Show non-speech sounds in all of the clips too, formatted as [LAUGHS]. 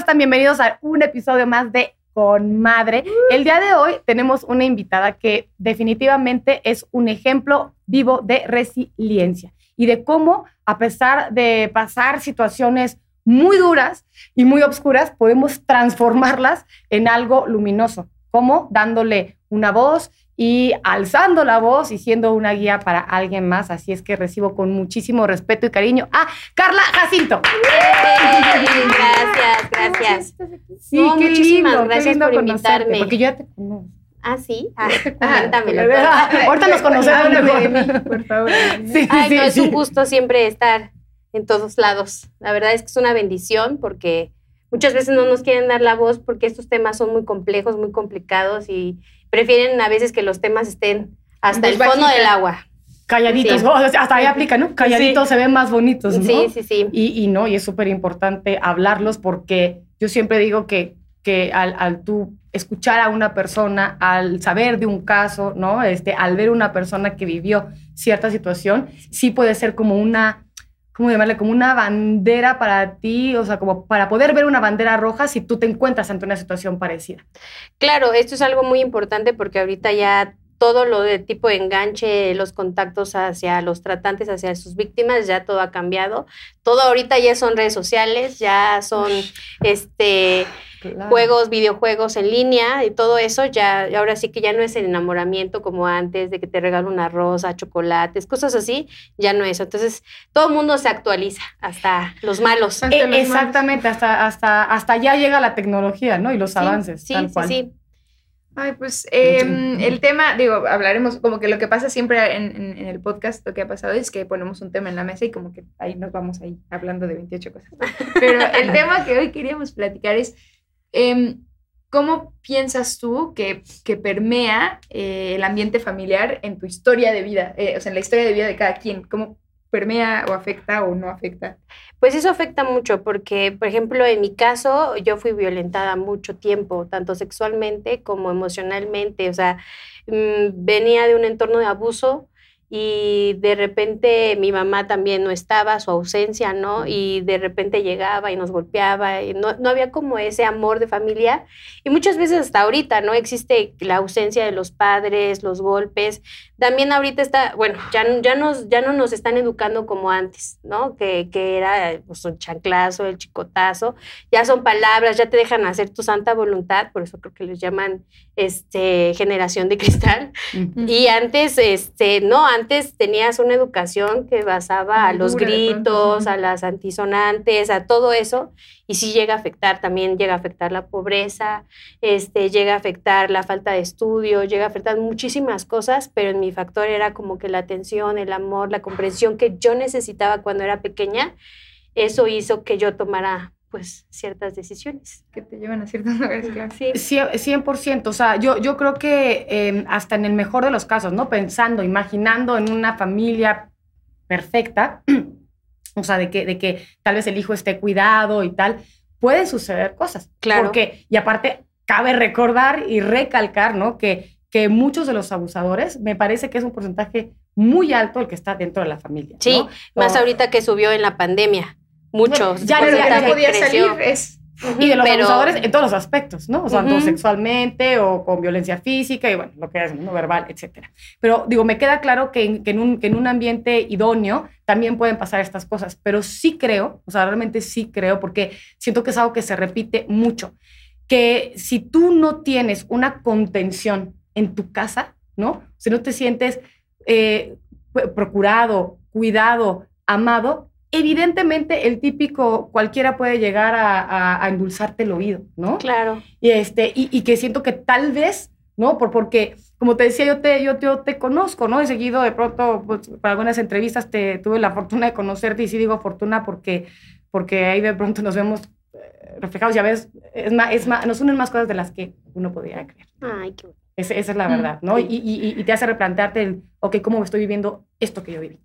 están? Bienvenidos a un episodio más de Con Madre. El día de hoy tenemos una invitada que definitivamente es un ejemplo vivo de resiliencia y de cómo, a pesar de pasar situaciones muy duras y muy oscuras, podemos transformarlas en algo luminoso. ¿Cómo? Dándole una voz y alzando la voz y siendo una guía para alguien más. Así es que recibo con muchísimo respeto y cariño a Carla Jacinto. Gracias, gracias. Sí, No, qué muchísimas lindo, qué gracias lindo por conocerte, invitarme. Porque yo ya te conozco. Ah, sí. Ah, [LAUGHS] cuéntamelo. [LAUGHS] Ahorita nos conocemos mejor. mí, por favor. Sí, Ay, sí, no, es un gusto siempre estar en todos lados. La verdad es que es una bendición porque muchas veces no nos quieren dar la voz porque estos temas son muy complejos, muy complicados y prefieren a veces que los temas estén hasta Voz el fondo bajita. del agua. Calladitos, Sí. hasta ahí aplica, ¿no? Calladitos se ven más bonitos, ¿no? Sí, sí, sí. Y, y no, y es súper importante hablarlos porque yo siempre digo que, que al, al tú escuchar a una persona, al saber de un caso, ¿no? Este, al ver una persona que vivió cierta situación, sí puede ser como una, ¿cómo llamarle? Como una bandera para ti, o sea, como para poder ver una bandera roja si tú te encuentras ante una situación parecida. Claro, esto es algo muy importante porque ahorita ya todo lo de tipo de enganche, los contactos hacia los tratantes, hacia sus víctimas, ya todo ha cambiado. Todo ahorita ya son redes sociales, ya son este juegos, videojuegos en línea y todo eso ya ahora sí que ya no es el enamoramiento como antes de que te regalo una rosa, chocolates, cosas así, ya no es. Entonces, todo el mundo se actualiza, hasta los malos. Hasta Eh, los exactamente, hasta, hasta, hasta allá llega la tecnología, ¿no? Y los Sí, avances, Sí, tal sí, cual. sí. Ay, pues em, el tema, digo, hablaremos, como que lo que pasa siempre en, en- en el podcast, lo que ha pasado es que ponemos un tema en la mesa y como que ahí nos vamos ahí hablando de 28 cosas. [LAUGHS] Pero el tema que hoy queríamos platicar es, em, ¿cómo piensas tú que, que permea eh, el ambiente familiar en tu historia de vida? Eh, o sea, en la historia de vida de cada quien, ¿cómo permea o afecta o no afecta? Pues eso afecta mucho porque, por ejemplo, en mi caso, yo fui violentada mucho tiempo, tanto sexualmente como emocionalmente. O sea, mm, venía de un entorno de abuso y de repente mi mamá también no estaba, su ausencia, ¿no? Y de repente llegaba y nos golpeaba y no, no había como ese amor de familia. Y muchas veces hasta ahorita, ¿no? Existe la ausencia de los padres, los golpes. También ahorita está, bueno, ya, ya, nos, ya no nos están educando como antes, ¿no? Que, que era pues, el chanclazo, el chicotazo. Ya son palabras, ya te dejan hacer tu santa voluntad, por eso creo que les llaman este, generación de cristal. Ujú. Y antes, este, no, antes tenías una educación que basaba a los gritos, a las antisonantes, a todo eso, y sí llega a afectar, también llega a afectar la pobreza, este, llega a afectar la falta de estudio, llega a afectar muchísimas cosas, pero en mi factor era como que la atención, el amor, la comprensión que yo necesitaba cuando era pequeña, eso hizo que yo tomara pues ciertas decisiones. Que te llevan a ciertos lugares, claro. Sí. Cien- 100%, o sea, yo, yo creo que eh, hasta en el mejor de los casos, ¿no? Pensando, imaginando en una familia perfecta, [CLEARS THROAT] o sea, de que, de que tal vez el hijo esté cuidado y tal, pueden suceder cosas. Claro. Porque, y aparte, cabe recordar y recalcar, ¿no? Que, que muchos de los abusadores, me parece que es un porcentaje muy alto el que está dentro de la familia. Sí, ¿no? Más O- ahorita que subió en la pandemia, muchos. Ya, ya, ya podía creció. salir es... Y de los Pero- abusadores en todos los aspectos, ¿no? O sea, tanto Ujú. sexualmente o con violencia física y bueno, lo que es, ¿no? Verbal, etcétera. Pero digo, me queda claro que en, que en un, que en un ambiente idóneo también pueden pasar estas cosas, pero sí creo, o sea, realmente sí creo, porque siento que es algo que se repite mucho, que si tú no tienes una contención en tu casa, ¿no? Si no te sientes eh, procurado, cuidado, amado, evidentemente el típico cualquiera puede llegar a, a- a endulzarte el oído, ¿no? Claro. Y, este, y, y que siento que tal vez, ¿no? Por, porque, como te decía, yo te, yo, yo te conozco, ¿no? He seguido de pronto, pues, para algunas entrevistas te tuve la fortuna de conocerte y sí digo fortuna porque, porque ahí de pronto nos vemos eh, reflejados, ya ves, es más, es más, nos unen más cosas de las que uno podría creer. Ay, qué bueno. Esa, es la Mm, verdad, ¿no? Y, y, y te hace replantearte el, ok, ¿cómo estoy viviendo esto que yo viví?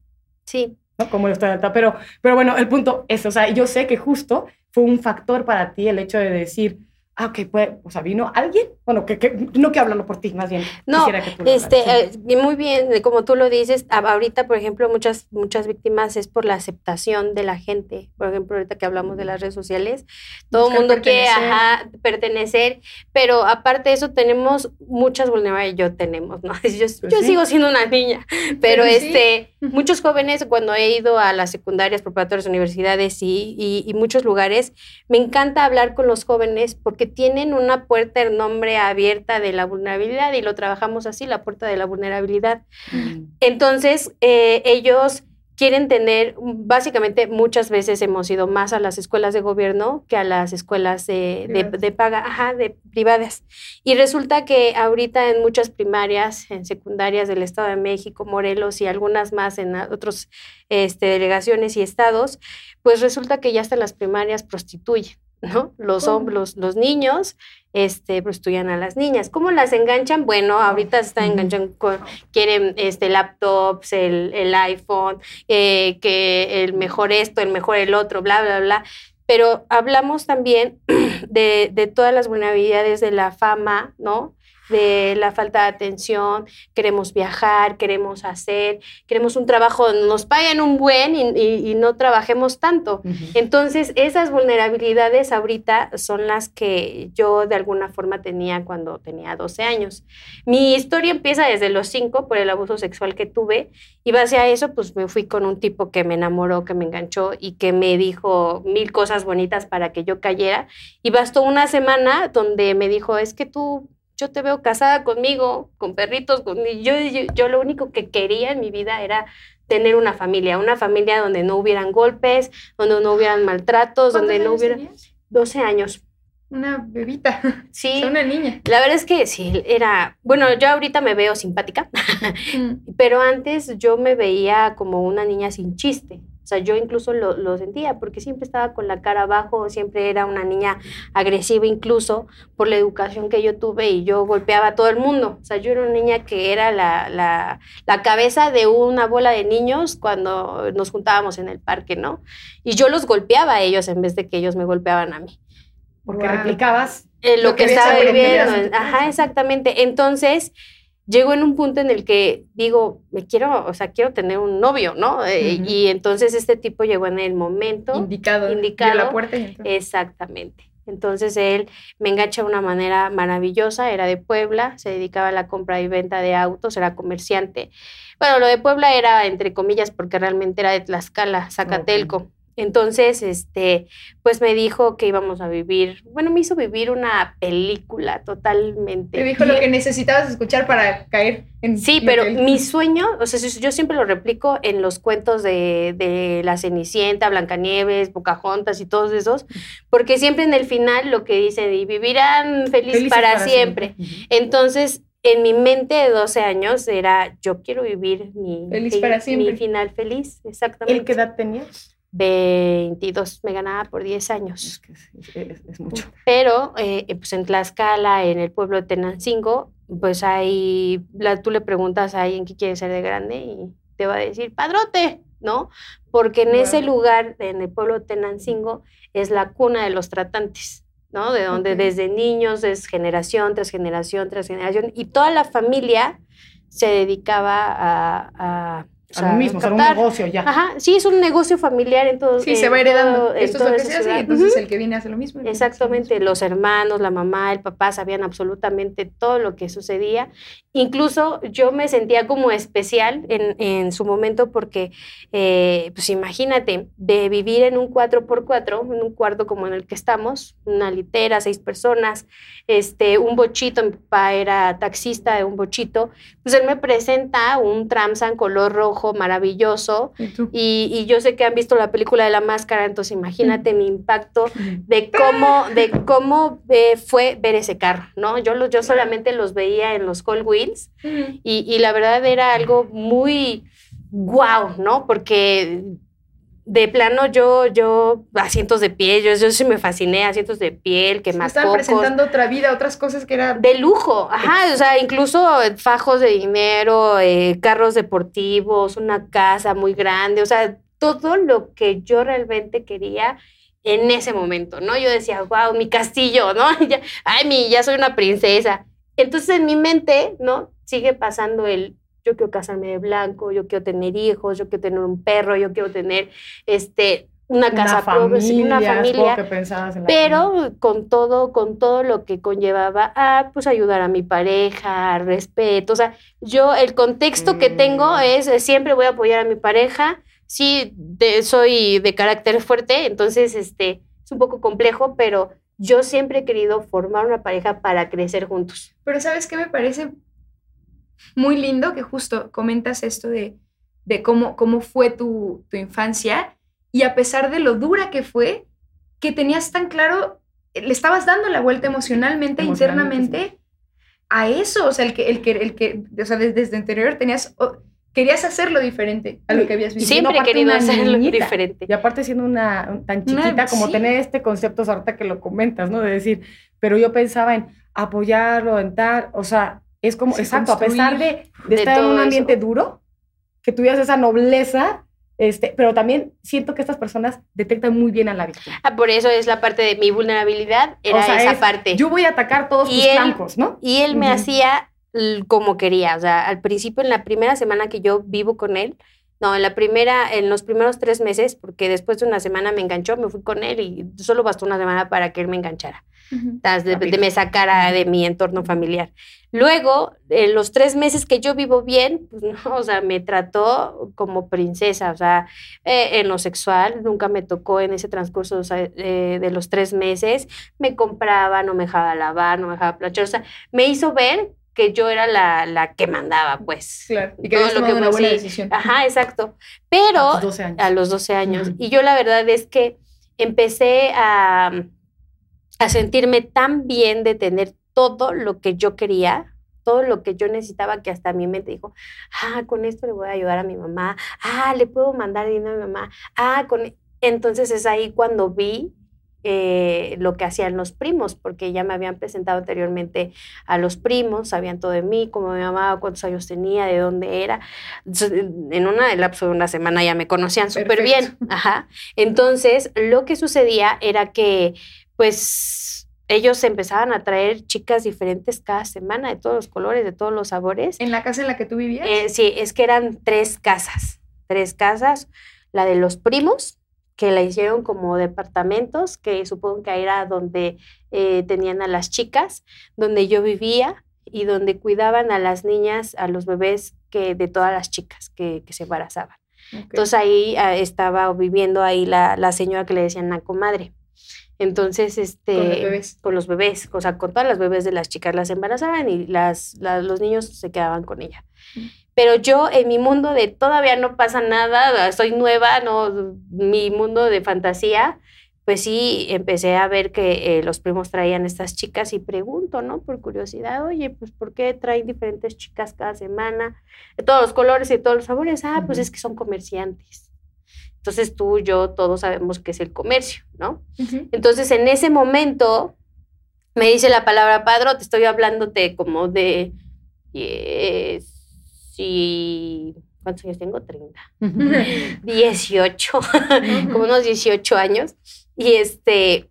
Sí, ¿no? Como lo estoy adaptando. Pero, pero bueno, el punto es, o sea, yo sé que justo fue un factor para ti el hecho de decir, ah, ok, pues, o sea, vino alguien Bueno, que, que no quiero hablarlo por ti, más bien. No, que tú este, eh, muy bien, eh, como tú lo dices, ahorita, por ejemplo, muchas, muchas víctimas es por la aceptación de la gente. Por ejemplo, ahorita que hablamos de las redes sociales, todo el mundo quiere pertenecer. ajá, pertenecer, pero aparte de eso tenemos muchas vulnerabilidades, yo tenemos, ¿no? [LAUGHS] Yo, yo sí. sigo siendo una niña, pero Pues sí. este, muchos jóvenes cuando he ido a las secundarias, preparatorias, universidades y, y- y muchos lugares, me encanta hablar con los jóvenes porque tienen una puerta, el nombre abierta de la vulnerabilidad y lo trabajamos así, la puerta de la vulnerabilidad. Mm. Entonces, eh, ellos quieren tener, básicamente muchas veces hemos ido más a las escuelas de gobierno que a las escuelas de, de- paga, ajá, de privadas. Y resulta que ahorita en muchas primarias, en secundarias del Estado de México, Morelos y algunas más en otras delegaciones y estados, pues resulta que ya hasta las primarias prostituyen. ¿No? Los, los, los niños este, prostituyen a las niñas. ¿Cómo las enganchan? Bueno, ahorita se están enganchando con, quieren este, laptops, el, el iPhone, eh, que el mejor esto, el mejor el otro, bla, bla, bla. Pero hablamos también [CLEARS THROAT] de, de todas las vulnerabilidades de la fama, ¿no? De la falta de atención, queremos viajar, queremos hacer, queremos un trabajo, nos paguen un buen y, y- y no trabajemos tanto. Entonces, esas vulnerabilidades ahorita son las que yo de alguna forma tenía cuando tenía 12 años. Mi historia empieza desde los 5 por el abuso sexual que tuve y base a eso, pues me fui con un tipo que me enamoró, que me enganchó y que me dijo mil cosas bonitas para que yo cayera. Y bastó una semana donde me dijo, es que tú... Yo te veo casada conmigo, con perritos, con... Yo, yo, yo lo único que quería en mi vida era tener una familia, una familia donde no hubieran golpes, donde no hubieran [GASPS] maltratos, donde no ¿Cuántos hubiera años tenías? 12 años. Una bebita, o [LAUGHS] Sí, sea, una niña. la verdad es que sí, era, bueno, yo ahorita me veo simpática, [LAUGHS] Mm. pero antes yo me veía como una niña sin chiste. O sea, yo incluso lo, lo sentía porque siempre estaba con la cara abajo, siempre era una niña agresiva incluso por la educación que yo tuve y yo golpeaba a todo el mundo. O sea, yo era una niña que era la, la, la cabeza de una bola de niños cuando nos juntábamos en el parque, ¿no? Y yo los golpeaba a ellos en vez de que ellos me golpeaban a mí. Porque Wow. replicabas. Eh, lo, Lo que, que estaba viviendo. Ajá, exactamente. Entonces, llego en un punto en el que digo, me quiero, o sea, quiero tener un novio, ¿no? Eh. Y entonces este tipo llegó en el momento. Indicado. Indicado. La puerta. Exactamente. Entonces él me engancha de una manera maravillosa, era de Puebla, se dedicaba a la compra y venta de autos, era comerciante. Bueno, lo de Puebla era entre comillas porque realmente era de Tlaxcala, Zacatelco. Entonces, este, pues me dijo que íbamos a vivir, bueno, me hizo vivir una película totalmente. Te dijo lo que necesitabas escuchar para caer en. Sí, pero que mi sueño, o sea, yo siempre lo replico en los cuentos de, de La Cenicienta, Blancanieves, Pocahontas y todos esos, porque siempre en el final lo que dicen, y vivirán feliz felices para, siempre. Entonces, en mi mente de 12 años era, yo quiero vivir mi, Feliz para mi final feliz, exactamente. ¿El qué edad tenías? 22, me ganaba por 10 Es, años. que es, es- es mucho. Pero, eh, pues en Tlaxcala, en el pueblo de Tenancingo, pues ahí, la, tú le preguntas a alguien qué quiere ser de grande y te va a decir, padrote, ¿no? Porque en ese lugar, en el pueblo de Tenancingo, es la cuna de los tratantes. ¿no? De donde desde niños es generación tras generación tras generación y toda la familia se dedicaba a, a, o A lo sea, mismo, o sea, un captar. negocio ya. Ajá, sí, es un negocio familiar en todo. Sí, se va heredando. todo- Esto es toda lo que esa se hace y ciudad. entonces el que viene hace lo mismo. Exactamente, los hermanos, la mamá, el papá sabían absolutamente todo lo que sucedía. Incluso yo me sentía como especial en, en su momento porque, eh, pues imagínate, de vivir en un 4x4, en un cuarto como en el que estamos, una litera, seis personas, este, un bochito, mi papá era taxista de un bochito, pues él me presenta un Tramsan color rojo maravilloso ¿Y y, y yo sé que han visto la película de la máscara, entonces imagínate mi impacto [LAUGHS] de cómo, de cómo eh, fue ver ese carro, ¿no? Yo, yo solamente los veía en los Cold Wheels Ujú. y, y la verdad era algo muy guau, ¿no? Porque de plano yo, yo, asientos de piel, yo, yo sí me fasciné, asientos de piel, que más Estaban presentando otra vida, otras cosas que era. de lujo, ajá, o sea, incluso fajos de dinero, eh, carros deportivos, una casa muy grande, o sea, todo lo que yo realmente quería en ese momento, ¿no? Yo decía, wow, mi castillo, ¿no? [LAUGHS] Ay, mi, ya soy una princesa. Entonces en mi mente, ¿no? Sigue pasando el, yo quiero casarme de blanco, yo quiero tener hijos, yo quiero tener un perro, yo quiero tener, este, una casa una familia, que pero familia. con todo, con todo lo que conllevaba a pues ayudar a mi pareja, respeto, o sea, yo el contexto que tengo Mm. es eh, siempre voy a apoyar a mi pareja, sí de- soy de carácter fuerte, entonces este es un poco complejo, pero yo siempre he querido formar una pareja para crecer juntos. Pero ¿sabes qué me parece muy lindo? Que justo comentas esto de, de cómo, cómo fue tu, tu infancia y a pesar de lo dura que fue, que tenías tan claro, le estabas dando la vuelta emocionalmente, Emocionalmente, internamente a eso, o sea, el que, el que, el que, o sea, desde, desde interior tenías, o- querías hacerlo diferente a lo que habías vivido. Sí, Siempre querido una hacerlo niñita. diferente. Y aparte siendo una un- tan Una- chiquita como sí. tener este concepto ahorita que lo comentas, ¿no? De decir, pero yo pensaba en apoyarlo, en tal, o sea, es como, Sí, exacto, a pesar de, de De estar en un eso. ambiente duro, que tuvieras esa nobleza, este, pero también siento que estas personas detectan muy bien a la víctima. Ah, por eso es la parte de mi vulnerabilidad, era O sea, esa es, parte. Yo voy a atacar todos Y tus él- flancos, ¿no? Y él me Ujú. hacía como quería. O sea, al principio, en la primera semana que yo vivo con él, no, en la primera, en los primeros tres meses, porque después de una semana me enganchó, me fui con él y solo bastó una semana para que él me enganchara, o sea, de, me sacara de mi entorno familiar. Luego, en los tres meses que yo vivo bien, pues no, o sea, me trató como princesa, o sea, eh, en lo sexual, nunca me tocó en ese transcurso o sea, eh, de los tres meses, me compraba, no me dejaba lavar, no me dejaba planchar, o sea, me hizo ver que yo era la, la que mandaba, pues. Claro, y que Todo lo que una buena decisión. Ajá, exacto. Pero A tus 12 años. a los 12 años. Y yo la verdad es que empecé a, a sentirme tan bien de tener todo lo que yo quería, todo lo que yo necesitaba, que hasta mi mente dijo, ah, con esto le voy a ayudar a mi mamá, ah, le puedo mandar dinero a mi mamá, ah, con... Entonces es ahí cuando vi eh, lo que hacían los primos, porque ya me habían presentado anteriormente a los primos, sabían todo de mí, cómo me llamaba, cuántos años tenía, de dónde era. En una el lapso de una semana ya me conocían súper bien. [LAUGHS] Ajá. Entonces, lo que sucedía era que, pues, ellos empezaban a traer chicas diferentes cada semana, de todos los colores, de todos los sabores. En la casa en la que tú vivías. Eh, sí, es que eran tres casas, tres casas, la de los primos, que la hicieron como departamentos, que supongo que era donde eh, tenían a las chicas, donde yo vivía y donde cuidaban a las niñas, a los bebés que de todas las chicas que, que se embarazaban. Ok. Entonces ahí ah, estaba viviendo ahí la, la señora que le decían la comadre. Entonces, este, Con los bebés. con los bebés, o sea, con todas las bebés de las chicas las embarazaban y las, la- los niños se quedaban con ella. Mm pero yo en mi mundo de todavía no pasa nada, soy nueva, no mi mundo de fantasía, pues sí empecé a ver que eh, los primos traían estas chicas y pregunto, ¿no? Por curiosidad, oye, pues ¿por qué traen diferentes chicas cada semana? De todos los colores y todos los sabores. Ah, pues es que son comerciantes. Entonces tú, yo, todos sabemos qué es el comercio, ¿no? Entonces en ese momento me dice la palabra padro, te estoy hablándote como de si... ¿Cuántos años tengo? 30. 18, [LAUGHS] como unos 18 años. Y este...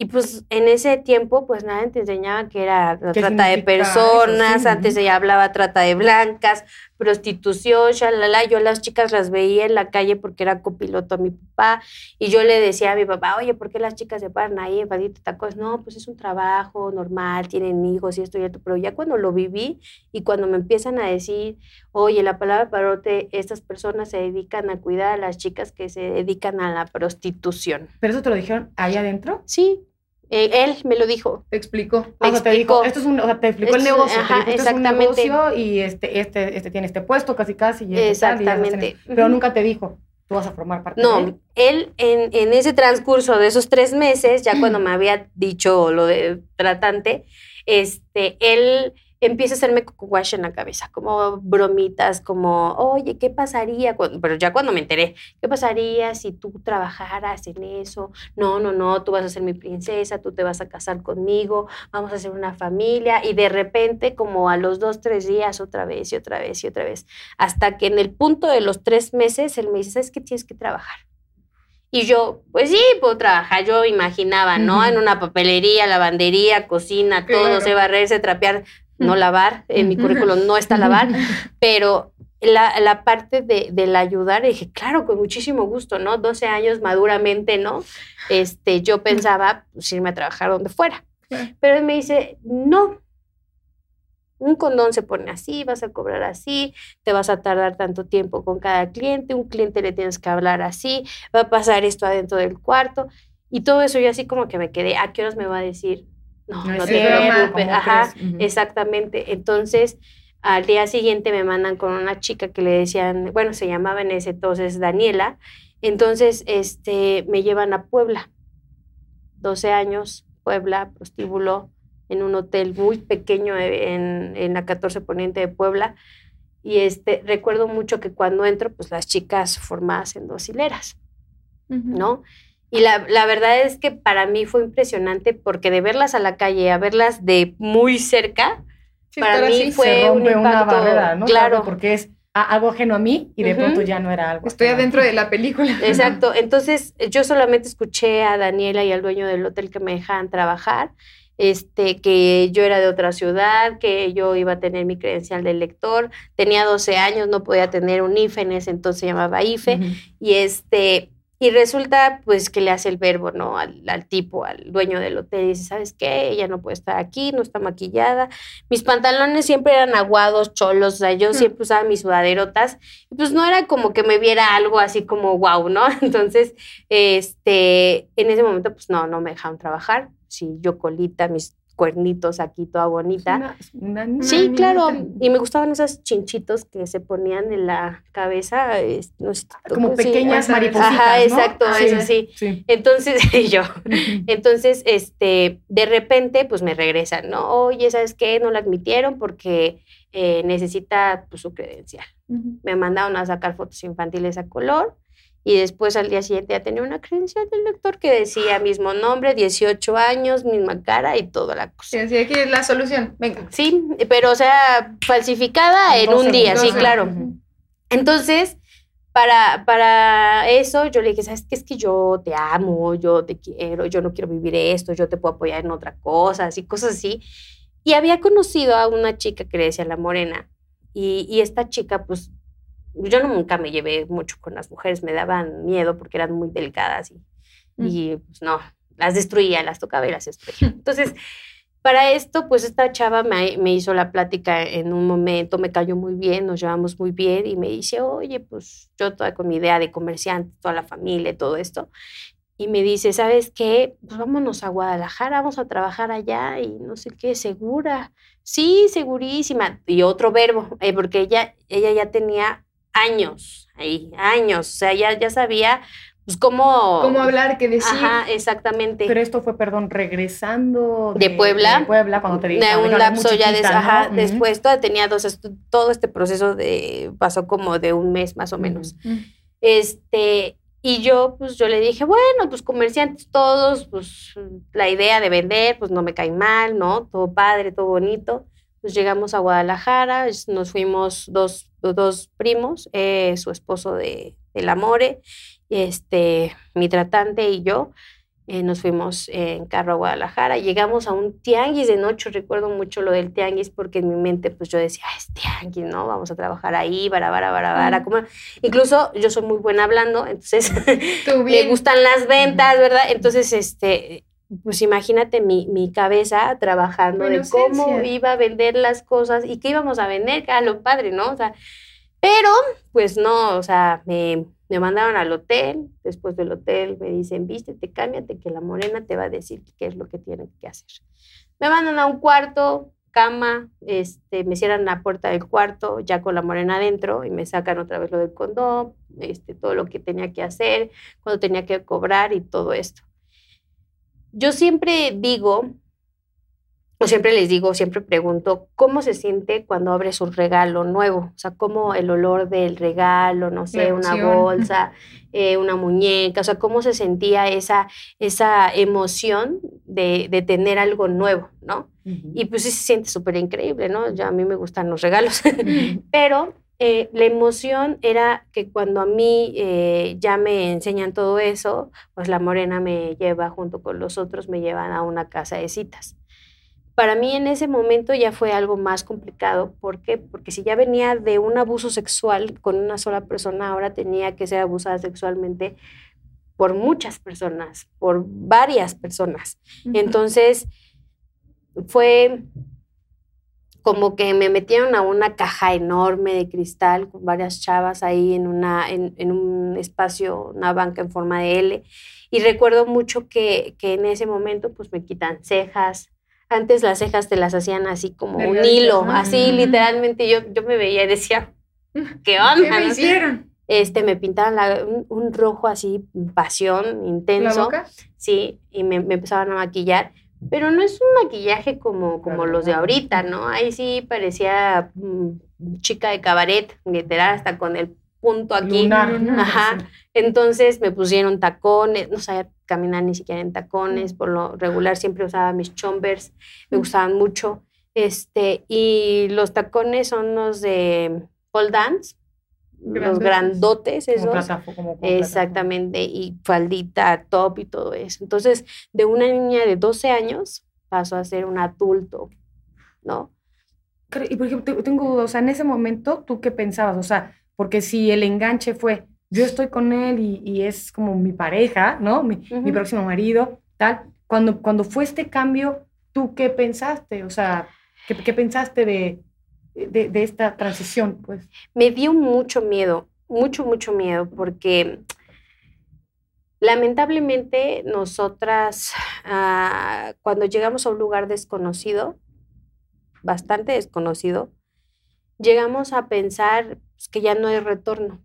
Y pues en ese tiempo, pues nadie te enseñaba que era trata de personas, antes ella hablaba trata de blancas, prostitución, shalala. Yo a las chicas las veía en la calle porque era copiloto a mi papá y yo le decía a mi papá, oye, ¿por qué las chicas se paran ahí en Fadito Tacos? No, pues es un trabajo normal, tienen hijos y esto y esto, pero ya cuando lo viví y cuando me empiezan a decir, oye, la palabra parote, estas personas se dedican a cuidar a las chicas que se dedican a la prostitución. ¿Pero eso te lo dijeron ahí adentro? Sí, eh, él me lo dijo. Te explicó. Me o sea, te dijo, esto es un, o sea, te explicó el negocio, ajá, te dijo, esto es un exactamente. negocio y este, este, este tiene este puesto casi casi y este tal, y Exactamente. Pero Ujú. nunca te dijo, tú vas a formar parte de No, él. él en, en ese transcurso de esos tres meses, ya cuando me había dicho lo de tratante, este, él empieza a hacerme wash en la cabeza, como bromitas, como, oye, ¿qué pasaría? cuando-" Pero ya cuando me enteré, ¿qué pasaría si tú trabajaras en eso? No, no, no, tú vas a ser mi princesa, tú te vas a casar conmigo, vamos a hacer una familia. Y de repente, como a los dos, tres días, otra vez y otra vez y otra vez, hasta que en el punto de los tres meses, él me dice, ¿sabes qué? Tienes que trabajar. Y yo, pues sí, puedo trabajar. Yo imaginaba, ¿no? En una papelería, lavandería, cocina, todo, se barrerse, trapear, no lavar. En mi currículum no está lavar, pero la, la parte de, del ayudar, dije, claro, con muchísimo gusto, ¿no? 12 años maduramente, ¿no? Este, yo pensaba pues, irme a trabajar donde fuera. Pero él me dice, no, un condón se pone así, vas a cobrar así, te vas a tardar tanto tiempo con cada cliente, un cliente le tienes que hablar así, va a pasar esto adentro del cuarto. Y todo eso yo así como que me quedé, ¿a qué horas me va a decir? No, no, te preocupes. Ajá, exactamente. Entonces, al día siguiente me mandan con una chica que le decían, bueno, se llamaba en ese entonces Daniela. Entonces, este, me llevan a Puebla. 12 años, Puebla, prostíbulo, en un hotel muy pequeño en, en, la 14 Poniente de Puebla. Y este, recuerdo mucho que cuando entro, pues las chicas formadas en dos hileras, ¿no? Y la, la, verdad es que para mí fue impresionante porque de verlas a la calle a verlas de muy cerca, para mí fue un impacto, una barrera, ¿no? Claro, porque es algo ajeno a mí y de pronto ya no era algo. Estoy adentro de la película. [LAUGHS] Exacto. Entonces, yo solamente escuché a Daniela y al dueño del hotel que me dejaban trabajar este, que yo era de otra ciudad, que yo iba a tener mi credencial de lector, tenía 12 años, no podía tener un IFE, en ese entonces se llamaba IFE, y este, y resulta pues que le hace el verbo, ¿no? Al, tipo, al dueño del hotel, y dice, ¿sabes qué? Ella no puede estar aquí, no está maquillada. Mis pantalones siempre eran aguados, cholos, o sea, yo siempre usaba mis sudaderotas, y pues no era como que me viera algo así como wow, ¿no? [LAUGHS] Entonces, este, en ese momento pues no, no me dejaron trabajar sí, yo colita, mis cuernitos aquí, toda bonita. sí, claro. Y me gustaban esos chinchitos que se ponían en la cabeza. No sé, Como pequeñas maripositas. Ajá, exacto, eso sí. Entonces, [LAUGHS] yo. Entonces, este, de repente, pues me regresan, ¿no? Oye, ¿sabes qué? No la admitieron porque eh, necesita pues, su credencial. Me mandaron a sacar fotos infantiles a color y después al día siguiente ya tenía una credencial del lector que decía [GASPS] mismo nombre, 18 años, misma cara y toda la cosa. Sí, así aquí es la solución, venga. Sí, pero o sea, falsificada en un día, sí, claro. Entonces, para, para eso yo le dije, ¿sabes qué? Es que yo te amo, yo te quiero, yo no quiero vivir esto, yo te puedo apoyar en otra cosa, así, cosas así. Y había conocido a una chica que le decía La Morena. Y, y esta chica, pues, yo nunca me llevé mucho con las mujeres, me daban miedo porque eran muy delgadas y, mm. y pues no, las destruía, las tocaba y las destruía. [LAUGHS] Entonces, para esto, pues esta chava me, me, hizo la plática en un momento, me cayó muy bien, nos llevamos muy bien y me dice, oye, pues yo toda con mi idea de comerciante, toda la familia, todo esto. Y me dice, ¿sabes qué? Pues vámonos a Guadalajara, vamos a trabajar allá y no sé qué, segura. Sí, segurísima. Y otro verbo, eh, porque ella, ella ya tenía años, ahí, años, o sea, ya, ya sabía pues cómo... Cómo hablar, qué decir. Ajá, exactamente. Pero esto fue, perdón, regresando de, Puebla. De Puebla, cuando te De un lapso ya después, todo, tenía dos, todo este proceso de, pasó como de un mes más o menos. Este, y yo, pues yo le dije, bueno, pues comerciantes todos, pues la idea de vender, pues no me cae mal, ¿no? Todo padre, todo bonito. Pues llegamos a Guadalajara, nos fuimos dos, dos primos, eh, su esposo de, del Amore, este, mi tratante y yo. Eh, nos fuimos en carro a Guadalajara, llegamos a un tianguis de noche, recuerdo mucho lo del tianguis porque en mi mente pues yo decía, es tianguis, ¿no? Vamos a trabajar ahí, bara, bara, bara. Como... Incluso yo soy muy buena hablando, entonces [LAUGHS] [LAUGHS] me gustan las ventas, ¿verdad? Entonces, este, pues imagínate mi, mi cabeza trabajando de cómo iba a vender las cosas y qué íbamos a vender, a lo padre, ¿no? O sea, pero pues no, o sea, me, me mandaron al hotel, después del hotel me dicen, vístete, cámbiate, que la morena te va a decir qué es lo que tiene que hacer. Me mandan a un cuarto, cama, este, me cierran la puerta del cuarto, ya con la morena adentro, y me sacan otra vez lo del condón, este, todo lo que tenía que hacer, cuando tenía que cobrar y todo esto yo siempre digo, o siempre les digo, siempre pregunto, ¿cómo se siente cuando abres un regalo nuevo? O sea, ¿cómo el olor del regalo, no sé, una bolsa, [LAUGHS] eh, una muñeca? O sea, ¿cómo se sentía esa, esa emoción de, de tener algo nuevo, no? Y pues sí se siente súper increíble, ¿no? Ya a mí me gustan los regalos, [LAUGHS] pero eh, la emoción era que cuando a mí eh, ya me enseñan todo eso, pues la morena me lleva junto con los otros, me llevan a una casa de citas. Para mí en ese momento ya fue algo más complicado. ¿Por qué? Porque si ya venía de un abuso sexual con una sola persona, ahora tenía que ser abusada sexualmente por muchas personas, por varias personas. Entonces, fue como que me metieron a una caja enorme de cristal con varias chavas ahí en, una, en, un espacio, una banca en forma de L. Y recuerdo mucho que, que, en ese momento pues me quitan cejas. Antes las cejas te las hacían así como un hilo, así literalmente yo, yo me veía y decía, ¿qué onda? ¿Qué me hicieron? Este, me pintaban un, rojo así, pasión, intenso. ¿La boca? Sí, y me, me empezaban a maquillar pero no es un maquillaje como, como los de ahorita, ¿no? Ahí sí parecía mm, chica de cabaret, literal, hasta con el punto aquí. Ajá. Entonces me pusieron tacones, no sabía caminar ni siquiera en tacones, por lo regular siempre usaba mis chombers, me gustaban mucho. Este, y los tacones son los de pole dance, los grandotes esos. exactamente, y faldita, top y todo eso. Entonces, de una niña de 12 años pasó a ser un adulto, ¿no? Y por ejemplo, tengo dudas, o sea, en ese momento, ¿tú qué pensabas? O sea, porque si el enganche fue, yo estoy con él y, es como mi pareja, ¿no? Mi, mi, próximo marido, tal. Cuando, cuando fue este cambio, ¿tú qué pensaste? O sea, ¿qué, qué pensaste de, de, esta transición? Pues? Me dio mucho miedo, mucho, mucho miedo, porque lamentablemente nosotras, ah, cuando llegamos a un lugar desconocido, bastante desconocido, llegamos a pensar pues, que ya no hay retorno.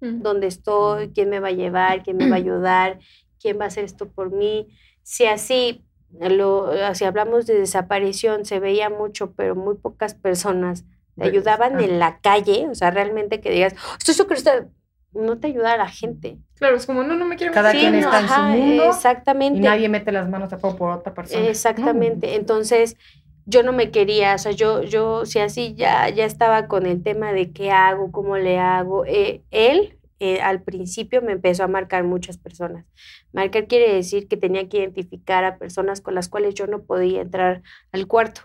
¿Dónde estoy? ¿Quién me va a llevar? ¿Quién me va a ayudar? ¿Quién va a hacer esto por mí? Si así, lo, si hablamos de desaparición, se veía mucho, pero muy pocas personas te ayudaban en la calle, o sea, realmente que digas, estoy súper no te ayuda a la gente. Claro, es como, no, no me quiero Cada quien está en su mundo. Exactamente. Y nadie mete las manos a por otra persona. Exactamente. Entonces, yo no me quería, o sea, yo, yo, si así ya, ya estaba con el tema de qué hago, cómo le hago. Eh, él, eh, al principio, me empezó a marcar muchas personas. Marcar quiere decir que tenía que identificar a personas con las cuales yo no podía entrar al cuarto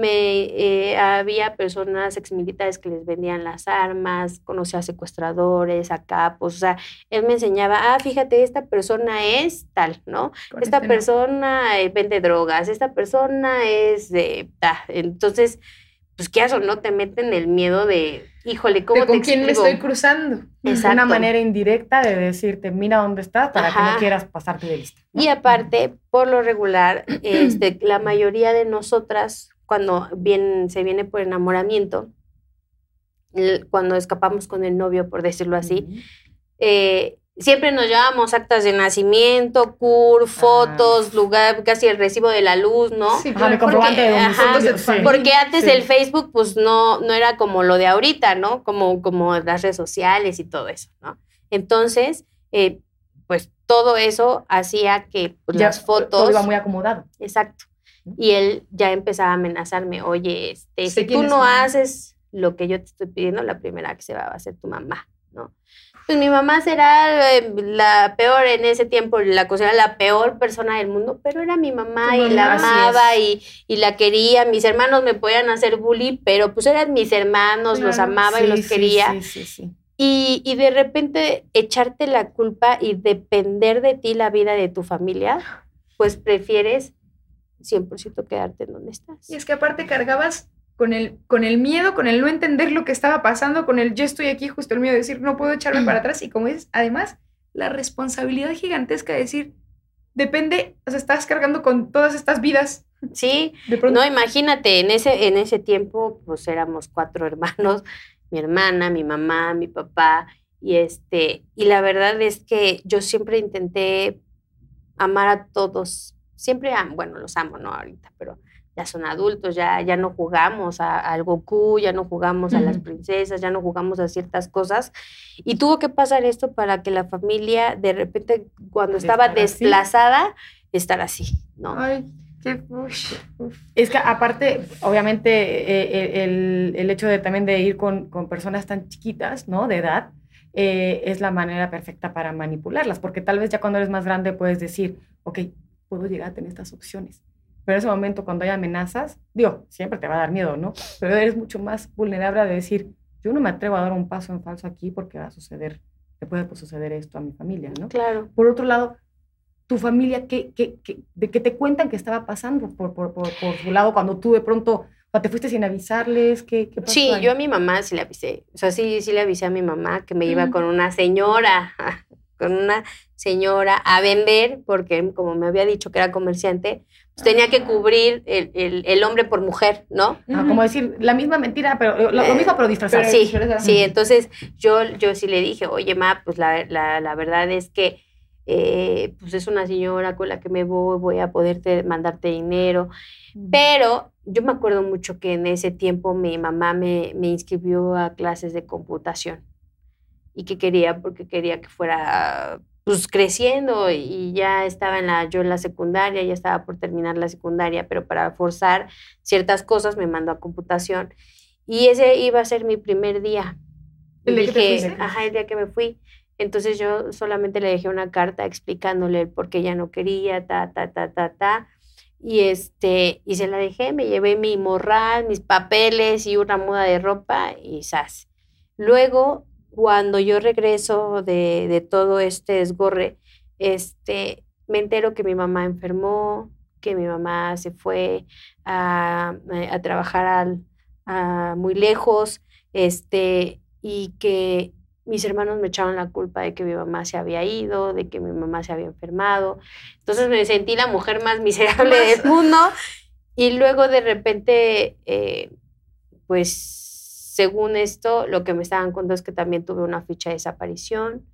me, eh, había personas exmilitares que les vendían las armas, conocía a secuestradores, a capos, o sea, él me enseñaba, ah, fíjate, esta persona es tal, ¿no? esta este persona eh, vende drogas, esta persona es de... Entonces, pues qué haces, ¿no? Te meten el miedo de, híjole, ¿cómo ¿Con quién me estoy cruzando? Es una manera indirecta de decirte, mira dónde estás para que no quieras pasarte de lista. Y aparte, por lo regular, este, la mayoría de nosotras cuando bien, se viene por enamoramiento, cuando escapamos con el novio, por decirlo así, eh, siempre nos llevamos actas de nacimiento, CUR, fotos, lugar, casi el recibo de la luz, ¿no? Sí, porque, de porque antes el Facebook, pues no, no era como lo de ahorita, ¿no? Como, como las redes sociales y todo eso, ¿no? Entonces, eh, pues todo eso hacía que pues, las fotos... Todo iba muy acomodado. Exacto. Y él ya empezaba a amenazarme, oye, este, si tú no haces lo que yo te estoy pidiendo, la primera que se va a hacer tu mamá, ¿no? Pues mi mamá será eh, la peor en ese tiempo, la considera la peor persona del mundo, pero era mi mamá y la amaba y, y, la quería. Mis hermanos me podían hacer bullying, pero pues eran mis hermanos, los amaba y los quería. Y, y de repente echarte la culpa y depender de ti la vida de tu familia, pues prefieres 100% quedarte en donde estás. Y es que aparte cargabas con el, con el miedo, con el no entender lo que estaba pasando, con el yo estoy aquí, justo el miedo de decir, no puedo echarme para [CLEARS THROAT] atrás. Y como dices, además, la responsabilidad gigantesca de decir, depende, o sea, estás cargando con todas estas vidas. Sí, no, imagínate, en ese, en ese tiempo, pues éramos cuatro hermanos, mi hermana, mi mamá, mi papá, y este, y la verdad es que yo siempre intenté amar a todos siempre, bueno, los amo, ¿no? Ahorita, pero ya son adultos, ya, ya no jugamos a, al Goku, ya no jugamos a las princesas, ya no jugamos a ciertas cosas. Y tuvo que pasar esto para que la familia, de repente, cuando estaba desplazada, estar así, ¿no? Qué ush, uf. Es que aparte, obviamente, eh, el, el hecho de también de ir con, con personas tan chiquitas, ¿no? De edad, eh, es la manera perfecta para manipularlas, porque tal vez ya cuando eres más grande puedes decir, ok, puedo llegar a tener estas opciones. Pero en ese momento, cuando hay amenazas, digo, siempre te va a dar miedo, ¿no? Pero eres mucho más vulnerable de decir, yo no me atrevo a dar un paso en falso aquí porque va a suceder, le puede pues, suceder esto a mi familia, ¿no? Claro. Por otro lado, tu familia, ¿qué, qué, qué, de qué te cuentan que estaba pasando por, por, por, por su lado cuando tú de pronto, o te fuiste sin avisarles? ¿Qué, qué pasó Sí, ahí? yo a mi mamá sí le avisé. O sea, sí, sí le avisé a mi mamá que me iba con una señora, con una señora a vender, porque como me había dicho que era comerciante, pues tenía que cubrir el, el- el hombre por mujer, ¿no? Ah, como decir, la misma mentira, pero lo, lo mismo, pero disfrazado. Sí, sí, entonces yo, yo sí le dije, oye, ma, pues la, la, la verdad es que eh, pues es una señora con la que me voy, voy a poderte mandarte dinero. Pero yo me acuerdo mucho que en ese tiempo mi mamá me, me inscribió a clases de computación y que quería, porque quería que fuera pues creciendo y ya estaba en la, yo en la secundaria, ya estaba por terminar la secundaria, pero para forzar ciertas cosas me mandó a computación y ese iba a ser mi primer día. ¿El día que te ajá, el día que me fui. Entonces yo solamente le dejé una carta explicándole por qué ya no quería, ta, ta, ta, ta, ta. Y este, y se la dejé, me llevé mi morral, mis papeles y una muda de ropa y ¡zas! Luego, cuando yo regreso de, de todo este desgorre, este, me entero que mi mamá enfermó, que mi mamá se fue a, a trabajar al, a muy lejos, este, y que mis hermanos me echaron la culpa de que mi mamá se había ido, de que mi mamá se había enfermado. Entonces me sentí la mujer más miserable del mundo. Y luego de repente, eh, pues según esto, lo que me estaban contando es que también tuve una ficha de desaparición.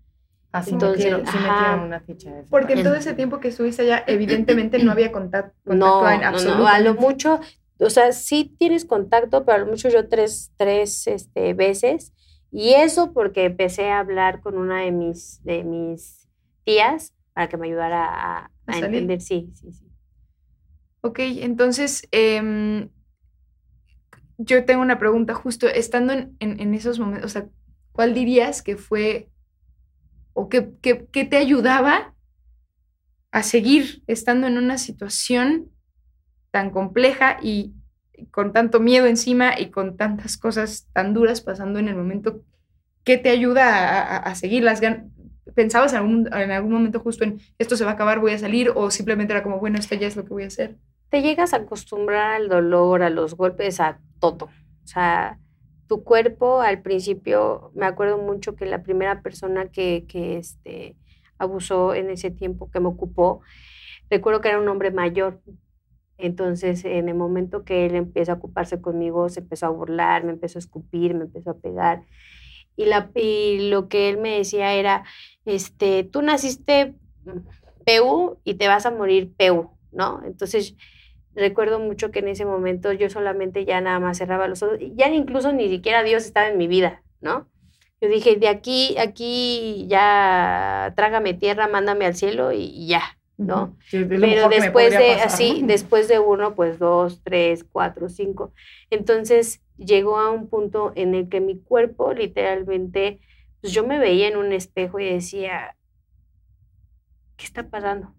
Así Entonces, metieron, sí ajá. metieron una ficha de. Porque en todo ese tiempo que estuviste allá, [CLEARS THROAT] evidentemente no había contact- [CLEARS THROAT] contacto, No, en absoluto. no, a lo mucho, o sea, sí tienes contacto, pero a lo mucho yo tres, tres este, veces. Y eso porque empecé a hablar con una de mis, de mis tías para que me ayudara a, ¿A a salir? entender, sí, sí, sí. Ok, entonces, em, yo tengo una pregunta justo, estando en, en- esos momentos, o sea, ¿cuál dirías que fue o qué, qué- qué te ayudaba a seguir estando en una situación tan compleja y con tanto miedo encima y con tantas cosas tan duras pasando en el momento? ¿Qué te ayuda a seguir las ganas? ¿Pensabas en algún, en algún momento justo en esto se va a acabar, voy a salir? ¿O simplemente era como, bueno, esto ya es lo que voy a hacer? Te llegas a acostumbrar al dolor, a los golpes, a todo. O sea, tu cuerpo al principio, me acuerdo mucho que la primera persona que, que este, abusó en ese tiempo que me ocupó, recuerdo que era un hombre mayor. Entonces, en el momento que él empieza a ocuparse conmigo, se empezó a burlar, me empezó a escupir, me empezó a pegar. Y, la, y lo que él me decía era, este, tú naciste PU y te vas a morir PU, ¿no? Entonces, recuerdo mucho que en ese momento yo solamente ya nada más cerraba los ojos, ya incluso ni siquiera Dios estaba en mi vida, ¿no? Yo dije, de aquí, aquí ya trágame tierra, mándame al cielo y, ya, ¿no? Sí, Pero después de pasar, así, ¿no? después de uno, pues dos, tres, cuatro, cinco. Entonces llegó a un punto en el que mi cuerpo literalmente, pues yo me veía en un espejo y decía, ¿qué está pasando?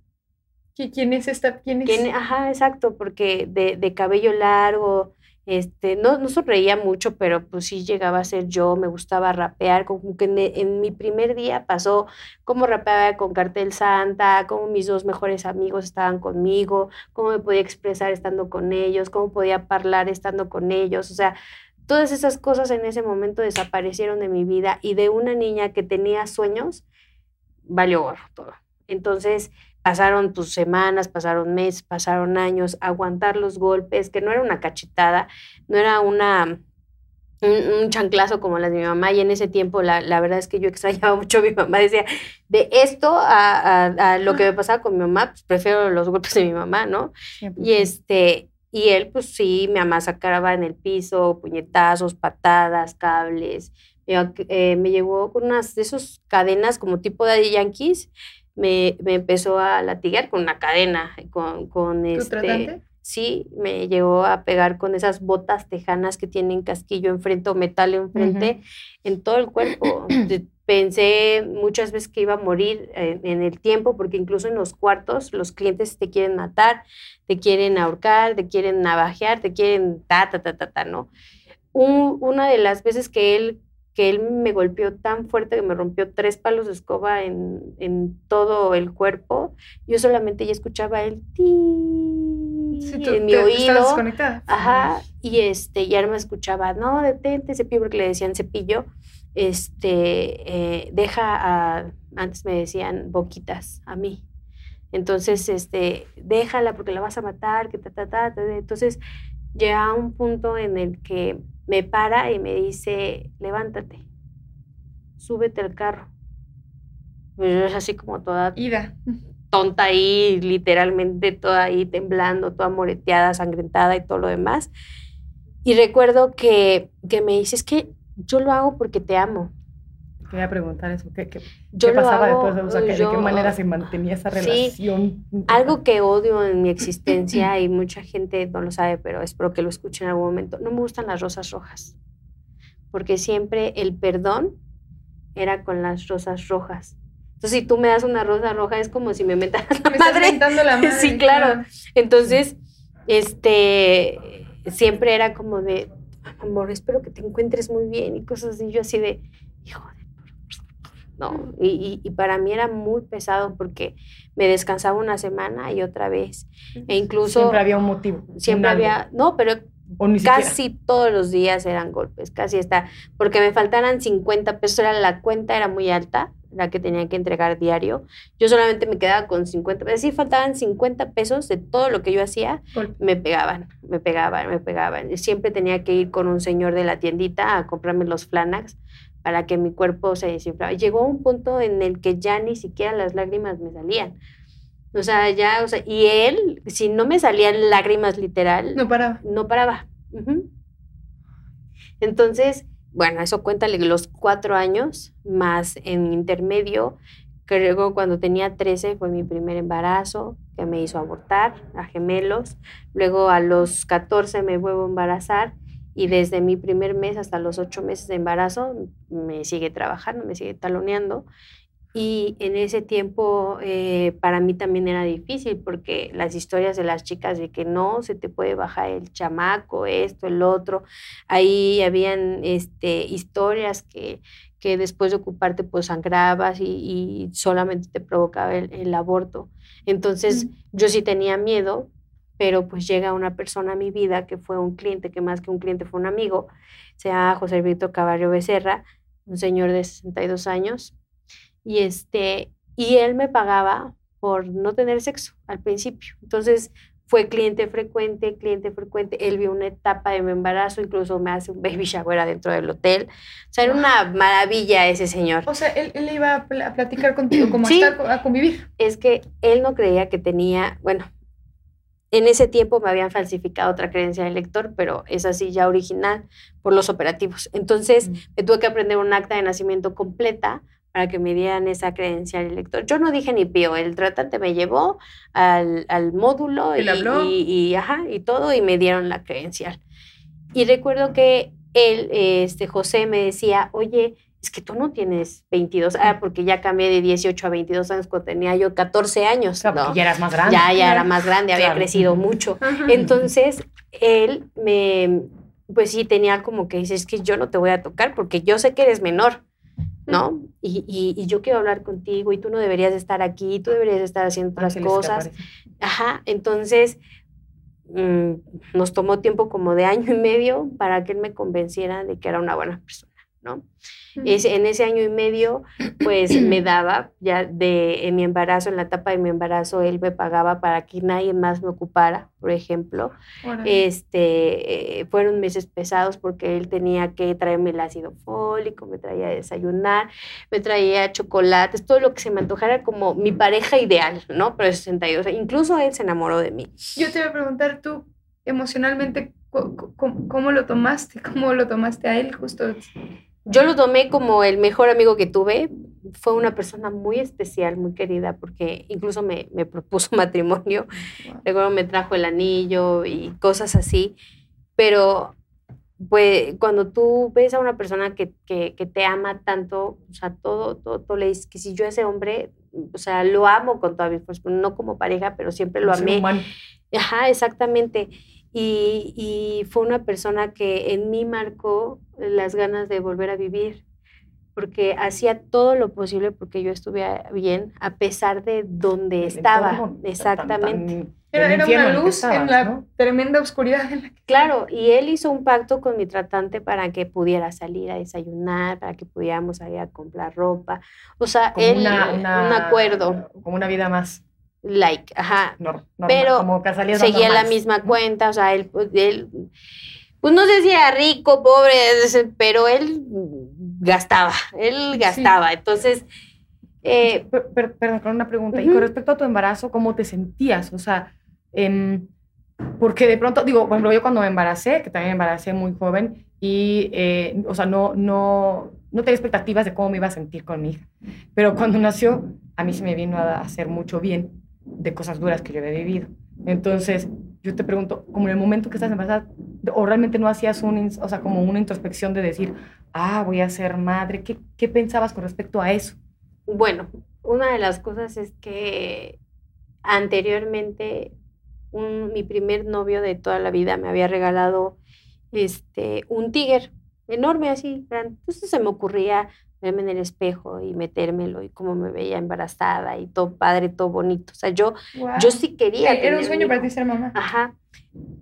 ¿Qui- ¿Quién es esta? ¿Quién es? Tiene- ajá, exacto, porque de, de cabello largo, este, no, no sonreía mucho, pero pues sí llegaba a ser yo, me gustaba rapear, como que en, en mi primer día pasó cómo rapeaba con Cartel Santa, cómo mis dos mejores amigos estaban conmigo, cómo me podía expresar estando con ellos, cómo podía hablar estando con ellos, o sea, todas esas cosas en ese momento desaparecieron de mi vida y de una niña que tenía sueños, valió gorro todo. Entonces, pasaron tus semanas, pasaron meses, pasaron años, aguantar los golpes, que no era una cachetada, no era una un, un chanclazo como las de mi mamá y en ese tiempo la, la verdad es que yo [LAUGHS] extrañaba mucho a mi mamá, decía, de esto a, a- a lo que me [LAUGHS] pasaba con mi mamá, pues prefiero los golpes de mi mamá, ¿no? Siempre, Y este, y él, pues sí, me amasacraba en el piso, puñetazos, patadas, cables. Eh, me llevó con unas de esas cadenas como tipo de Yankees. Me, me empezó a latigar con una cadena, con, con ¿Tu este... tratante? Sí, me llegó a pegar con esas botas tejanas que tienen casquillo enfrente o metal enfrente en todo el cuerpo. [CLEARS THROAT] Pensé muchas veces que iba a morir en, en el tiempo, porque incluso en los cuartos los clientes te quieren matar, te quieren ahorcar, te quieren navajear, te quieren ta, ta, ta, ta, ta, ¿no? Un- una de las veces que él, que él me golpeó tan fuerte que me rompió tres palos de escoba en, en todo el cuerpo, yo solamente ya escuchaba el ti Sí, en mi oído. Ajá, y este, ya no me escuchaba, no, detente, cepillo, porque le decían cepillo, este, eh, deja a, antes me decían boquitas a mí. Entonces, este, déjala porque la vas a matar, que ta, ta, ta, ta. Entonces, llega a un punto en el que me para y me dice, levántate, súbete al carro. Pues yo es así como toda Ida. tonta ahí, literalmente toda ahí temblando, toda moreteada, sangrentada y todo lo demás. Y recuerdo que, que me dice, es que yo lo hago porque te amo. Quería preguntar eso. ¿Qué, qué, Yo qué pasaba hago, después? de- que- ¿de qué manera se mantenía esa Sí, relación? Algo que odio en mi existencia y mucha gente no lo sabe, pero espero que lo escuchen en algún momento. No me gustan las rosas rojas, porque siempre el perdón era con las rosas rojas. Entonces, si tú me das una rosa roja, es como si me metaras la [LAUGHS] Me madre. la [LAUGHS] madre. Sí, claro. Entonces, este, siempre era como de, amor, espero que te encuentres muy bien y cosas así. Yo así de, hijo de... No, y, y- y para mí era muy pesado porque me descansaba una semana y otra vez. E incluso Siempre había un motivo. siempre había, no, pero siquiera. casi todos los días eran golpes, casi hasta, porque me faltaran 50 pesos, era la cuenta era muy alta, la que tenía que entregar diario. Yo solamente me quedaba con 50 pesos, sí faltaban 50 pesos de todo lo que yo hacía, Golpe. me pegaban, me pegaban, me pegaban. Siempre tenía que ir con un señor de la tiendita a comprarme los Flanax para que mi cuerpo se desinflaba. Llegó un punto en el que ya ni siquiera las lágrimas me salían. O sea, ya, o sea, y él, si no me salían lágrimas literal, No paraba. no paraba. Ujú. Entonces, bueno, eso cuéntale los cuatro años, más en intermedio, que luego cuando tenía 13 fue mi primer embarazo, que me hizo abortar a gemelos. Luego a los 14 me vuelvo a embarazar y desde mi primer mes hasta los ocho meses de embarazo me sigue trabajando, me sigue taloneando. Y en ese tiempo eh, para mí también era difícil porque las historias de las chicas de que no se te puede bajar el chamaco, esto, el otro, ahí habían este, historias que, que después de ocuparte pues sangrabas y, y solamente te provocaba el, el aborto. Entonces Mm. yo sí tenía miedo, pero pues llega una persona a mi vida que fue un cliente, que más que un cliente fue un amigo, se llama José Víctor Caballo Becerra, un señor de 62 años, y este, y él me pagaba por no tener sexo al principio. Entonces fue cliente frecuente, cliente frecuente. Él vio una etapa de mi embarazo, incluso me hace un baby shower adentro del hotel. O sea, era una maravilla ese señor. O sea, él, él iba a, pl- a platicar contigo, como Sí. a, estar, co- a convivir. Es que él no creía que tenía, bueno, en ese tiempo me habían falsificado otra creencia del lector, pero es así ya original por los operativos. Entonces, Mm. me tuve que aprender un acta de nacimiento completa para que me dieran esa credencial del lector. Yo no dije ni pío, el tratante me llevó al, al módulo y- y, ajá, y todo y me dieron la credencial. Y recuerdo que él, este, José, me decía, oye, es que tú no tienes 22, ah, porque ya cambié de 18 a 22 años cuando tenía yo 14 años, O sea, ¿no? porque ya eras más grande. Ya, ya era Claro. más grande, había Claro. crecido mucho. Entonces, él me, pues sí, tenía como que dice, es que yo no te voy a tocar porque yo sé que eres menor, ¿no? Y, y- y yo quiero hablar contigo y tú no deberías de estar aquí, tú deberías de estar haciendo otras Ángeles que cosas. Ajá, entonces mm, nos tomó tiempo como de año y medio para que él me convenciera de que era una buena persona, ¿no? Ese- en ese año y medio, pues me daba ya de en mi embarazo, en la etapa de mi embarazo, él me pagaba para que nadie más me ocupara, por ejemplo. Este, eh, fueron meses pesados porque él tenía que traerme el ácido fólico, me traía a desayunar, me traía chocolates, todo lo que se me antojara como mi pareja ideal, ¿no? Pero de 62, incluso él se enamoró de mí. Yo te iba a preguntar, tú, emocionalmente, co- ¿cómo, cómo lo tomaste? ¿Cómo lo tomaste a él justo? Yo lo tomé como el mejor amigo que tuve, fue una persona muy especial, muy querida, porque incluso me, me propuso [LAUGHS] matrimonio. Luego me trajo el anillo y cosas así. Pero pues cuando tú ves a una persona que, que, que, te ama tanto, o sea, todo, todo, todo, le dices que si yo ese hombre, o sea, lo amo con toda mi fuerza, no como pareja, pero siempre lo amé. Ajá, exactamente. Y, y, fue una persona que en mí marcó las ganas de volver a vivir, porque hacía todo lo posible porque yo estuviera bien, a pesar de donde estaba. Exactamente. Era, una luz en la tremenda oscuridad. Claro, y él hizo un pacto con mi tratante para que pudiera salir a desayunar, para que pudiéramos ir a comprar ropa. O sea, él, un acuerdo. Como una vida más. Like, ajá. pero seguía la misma cuenta, o sea, él, pues, él, pues no sé si era rico, pobre, pero él gastaba, él gastaba. Entonces, eh, perdón, con una pregunta. Y con respecto a tu embarazo, ¿cómo te sentías? O sea, em, porque de pronto, digo, por ejemplo, yo cuando me embaracé, que también me embaracé muy joven, y, eh, o sea, no, no, no tenía expectativas de cómo me iba a sentir con mi hija. Pero cuando nació, a mí se me vino a hacer mucho bien de cosas duras que yo había vivido. Entonces, yo te pregunto, como en el momento que estás embarazada, o realmente no hacías un, o sea, como una introspección de decir, ah, voy a ser madre, ¿qué, qué pensabas con respecto a eso? Bueno, una de las cosas es que anteriormente mi primer novio de toda la vida me había regalado este, un tigre enorme así. Entonces se me ocurría verme en el espejo y metérmelo y cómo me veía embarazada y todo padre, todo bonito. O sea, yo, yo sí quería. Era un sueño para ti ser mamá. Ajá.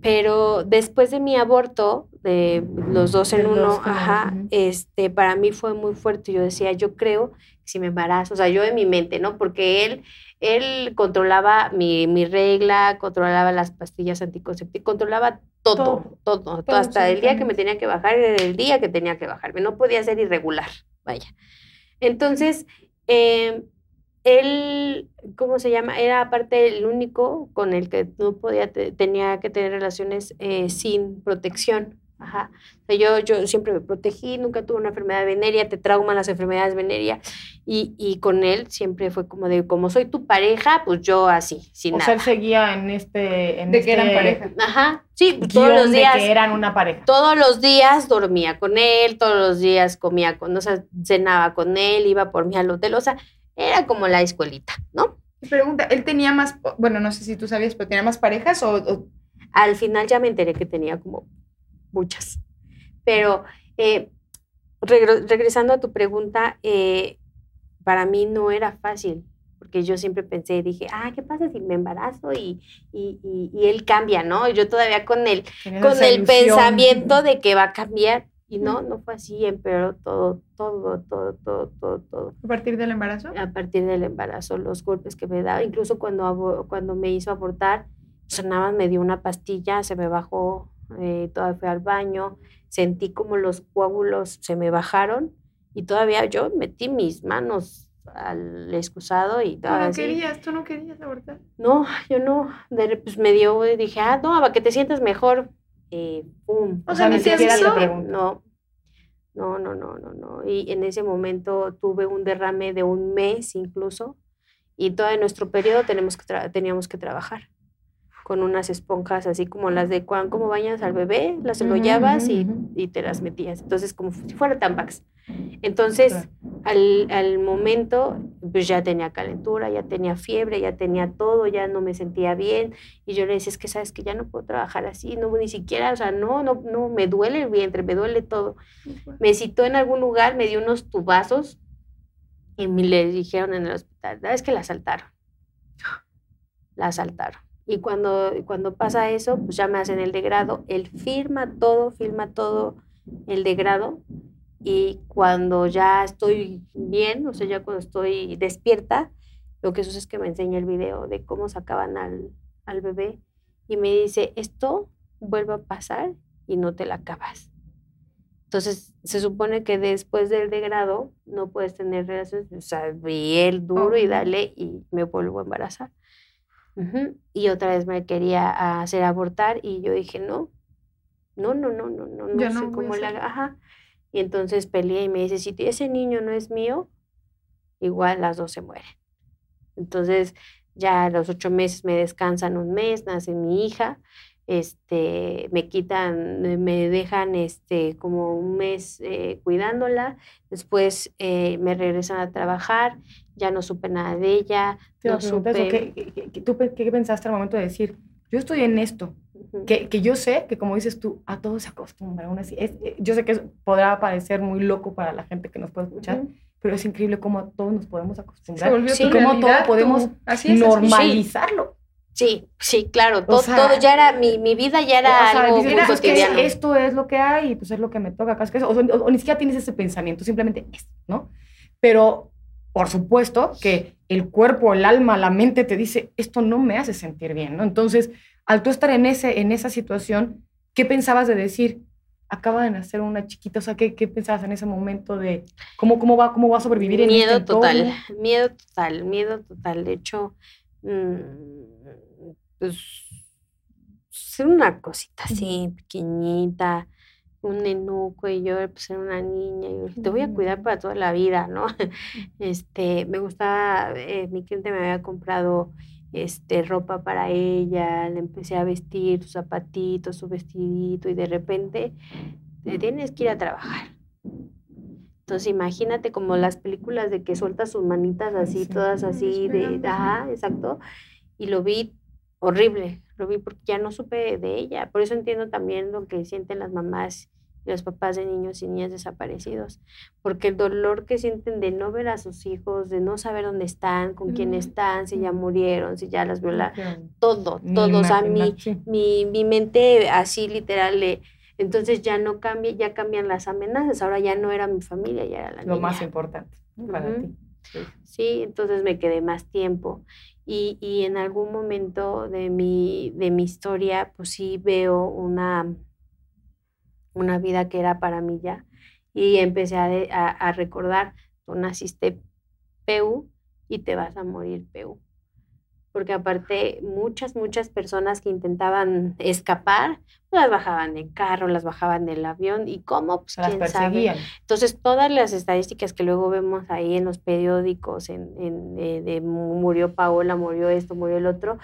Pero después de mi aborto, de los dos en uno, ajá, este, para mí fue muy fuerte. Yo decía, yo creo si me embarazo, o sea, yo en mi mente, ¿no? Porque él, él controlaba mi, mi regla, controlaba las pastillas anticonceptivas, controlaba todo, todo, todo, hasta el día que me tenía que bajar, era el día que tenía que bajarme, no podía ser irregular, vaya. Entonces, eh, él, ¿cómo se llama? Era aparte el único con el que no podía, tenía que tener relaciones eh, sin protección. Ajá. O sea, yo, yo siempre me protegí, nunca tuve una enfermedad venérea, te trauman las enfermedades venéreas. Y, y, con él siempre fue como de, como soy tu pareja, pues yo así, sin o nada. O sea, él seguía en este... En de este que eran pareja. Ajá, sí, todos los días. De que eran una pareja. Todos los días dormía con él, todos los días comía con, o sea, cenaba con él, iba por mí al hotel, o sea, era como la escuelita, ¿no? Pregunta, ¿él tenía más, bueno, no sé si tú sabías, pero tenía más parejas o... o... Al final ya me enteré que tenía como muchas. Pero eh, regresando a tu pregunta, eh, para mí no era fácil, porque yo siempre pensé, dije, ah, ¿qué pasa si me embarazo y, y, y, él cambia, ¿no? Yo todavía con el, con el pensamiento de que va a cambiar. Y no, no fue así, empeoró todo, todo, todo, todo, todo, todo. ¿A partir del embarazo? A partir del embarazo, los golpes que me daba, incluso cuando, cuando me hizo abortar, más me dio una pastilla, se me bajó eh, todavía fui al baño, sentí como los coágulos se me bajaron y todavía yo metí mis manos al excusado y ¿Tú no querías? ¿Tú no querías abortar? No, yo no. pues me dio, dije, ah, no, para que te sientas mejor. Eh, pum. O, sea, ni te No. No, no, no, no, no. Y en ese momento tuve un derrame de un mes incluso y todo nuestro periodo tenemos que teníamos que trabajar con unas esponjas así como las de cuando como bañas al bebé, las enrollabas y, y, te las metías. Entonces, como si fuera tampax. Entonces, al, al, momento, pues ya tenía calentura, ya tenía fiebre, ya tenía todo, ya no me sentía bien. Y yo le decía, es que sabes que ya no puedo trabajar así, no, ni siquiera, o sea, no, no, no, me duele el vientre, me duele todo. Me citó en algún lugar, me dio unos tubazos y me le dijeron en el hospital, es que la asaltaron. La asaltaron. Y cuando, cuando pasa eso, pues ya me hacen el degrado. Él firma todo, firma todo el degrado. Y cuando ya estoy bien, o sea, ya cuando estoy despierta, lo que sucede es que me enseña el video de cómo sacaban al, al bebé y me dice, esto vuelve a pasar y no te la acabas. Entonces, se supone que después del degrado no puedes tener relaciones, o sea, vi el duro y dale y me vuelvo a embarazar. Y otra vez me quería hacer abortar y yo dije, no, no, no, no, no, no, no sé cómo le haga. Ajá. Y entonces peleé y me dice, si ese niño no es mío, igual las dos se mueren. Entonces, ya a los ocho meses me descansan un mes, nace mi hija, este, me quitan, me dejan este, como un mes eh, cuidándola, después eh, me regresan a trabajar, ya no supe nada de ella. no supe... ¿Qué, qué, tú, ¿Qué pensaste al momento de decir, yo estoy en esto? que, que, yo sé que, como dices tú, a todos se acostumbra. Aún así, es, eh, yo sé que podrá parecer muy loco para la gente que nos puede escuchar, pero es increíble cómo a todos nos podemos acostumbrar. y cómo todos podemos normalizarlo. Sí, sí, claro. Todo, todo ya era, mi, mi, vida ya era algo cotidiano. esto es lo que hay y pues es lo que me toca. O, o, ni siquiera tienes ese pensamiento, simplemente es, ¿no? Pero por supuesto que el cuerpo, el alma, la mente te dice, esto no me hace sentir bien, ¿no? Entonces, al tú estar en, ese, en esa situación, ¿qué pensabas de decir? Acaba de nacer una chiquita, o sea, ¿qué, qué pensabas en ese momento de cómo, cómo, va, cómo va a sobrevivir en Miedo este total, miedo total, miedo total. De hecho, mmm, pues, ser una cosita así, pequeñita, un nenuco y yo pues era una niña y te voy a cuidar para toda la vida, ¿no? [LAUGHS] Este, me gustaba, eh, mi cliente me había comprado este, ropa para ella, le empecé a vestir sus zapatitos, su vestidito y de repente te tienes que ir a trabajar. Entonces imagínate como las películas de que suelta sus manitas así, todas así, de, ajá, exacto. Y lo vi horrible, lo vi porque ya no supe de ella. Por eso entiendo también lo que sienten las mamás los papás de niños y niñas desaparecidos, porque el dolor que sienten de no ver a sus hijos, de no saber dónde están, con quién están, si ya murieron, si ya las violaron, todo, todo, o sea, mi, mi, mi, mente así literal, entonces ya no cambia, ya cambian las amenazas, ahora ya no era mi familia, ya era la Lo más importante para ti. Sí. entonces me quedé más tiempo. Y, y en algún momento de mi, de mi historia, pues sí veo una, una vida que era para mí ya. Y empecé a, a, recordar, tú naciste PEU y te vas a morir PEU. Porque aparte muchas, muchas personas que intentaban escapar, las bajaban del carro, las bajaban del avión y cómo, pues las perseguían. Entonces, todas las estadísticas que luego vemos ahí en los periódicos, en, en eh, de murió Paola, murió esto, murió el otro,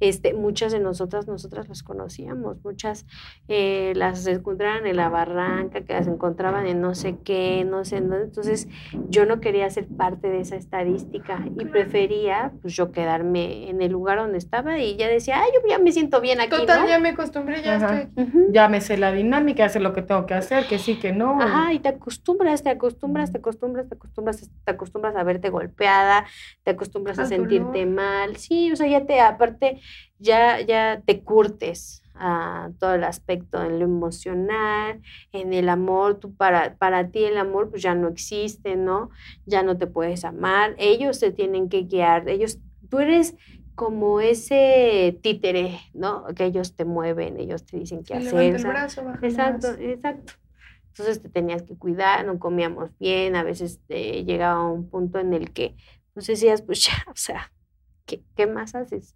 este, muchas de nosotras, nosotras las conocíamos, muchas eh, las encontraban en la barranca, que las encontraban en no sé qué, no sé dónde. Entonces, yo no quería ser parte de esa estadística y prefería, pues yo quedarme en el lugar donde estaba y ya decía, ay, yo ya me siento bien aquí. Total, ya me acostumbré, ya estoy ya me sé la dinámica, hacer lo que tengo que hacer, que sí, que no. Ajá, y te acostumbras, te acostumbras, te acostumbras, te acostumbras, te acostumbras a verte golpeada, te acostumbras a sentirte mal. Sí, o sea, ya te, aparte, ya, ya te curtes a todo el aspecto en lo emocional, en el amor, tú para, para ti el amor pues ya no existe, ¿no? Ya no te puedes amar, ellos te tienen que guiar, ellos, tú eres como ese títere, ¿no? Que ellos te mueven, ellos te dicen qué hacer. El brazo, exacto, exacto. Entonces te tenías que cuidar, no comíamos bien, a veces te llegaba un punto en el que pues decías, pues ya, o sea, ¿qué, qué más haces?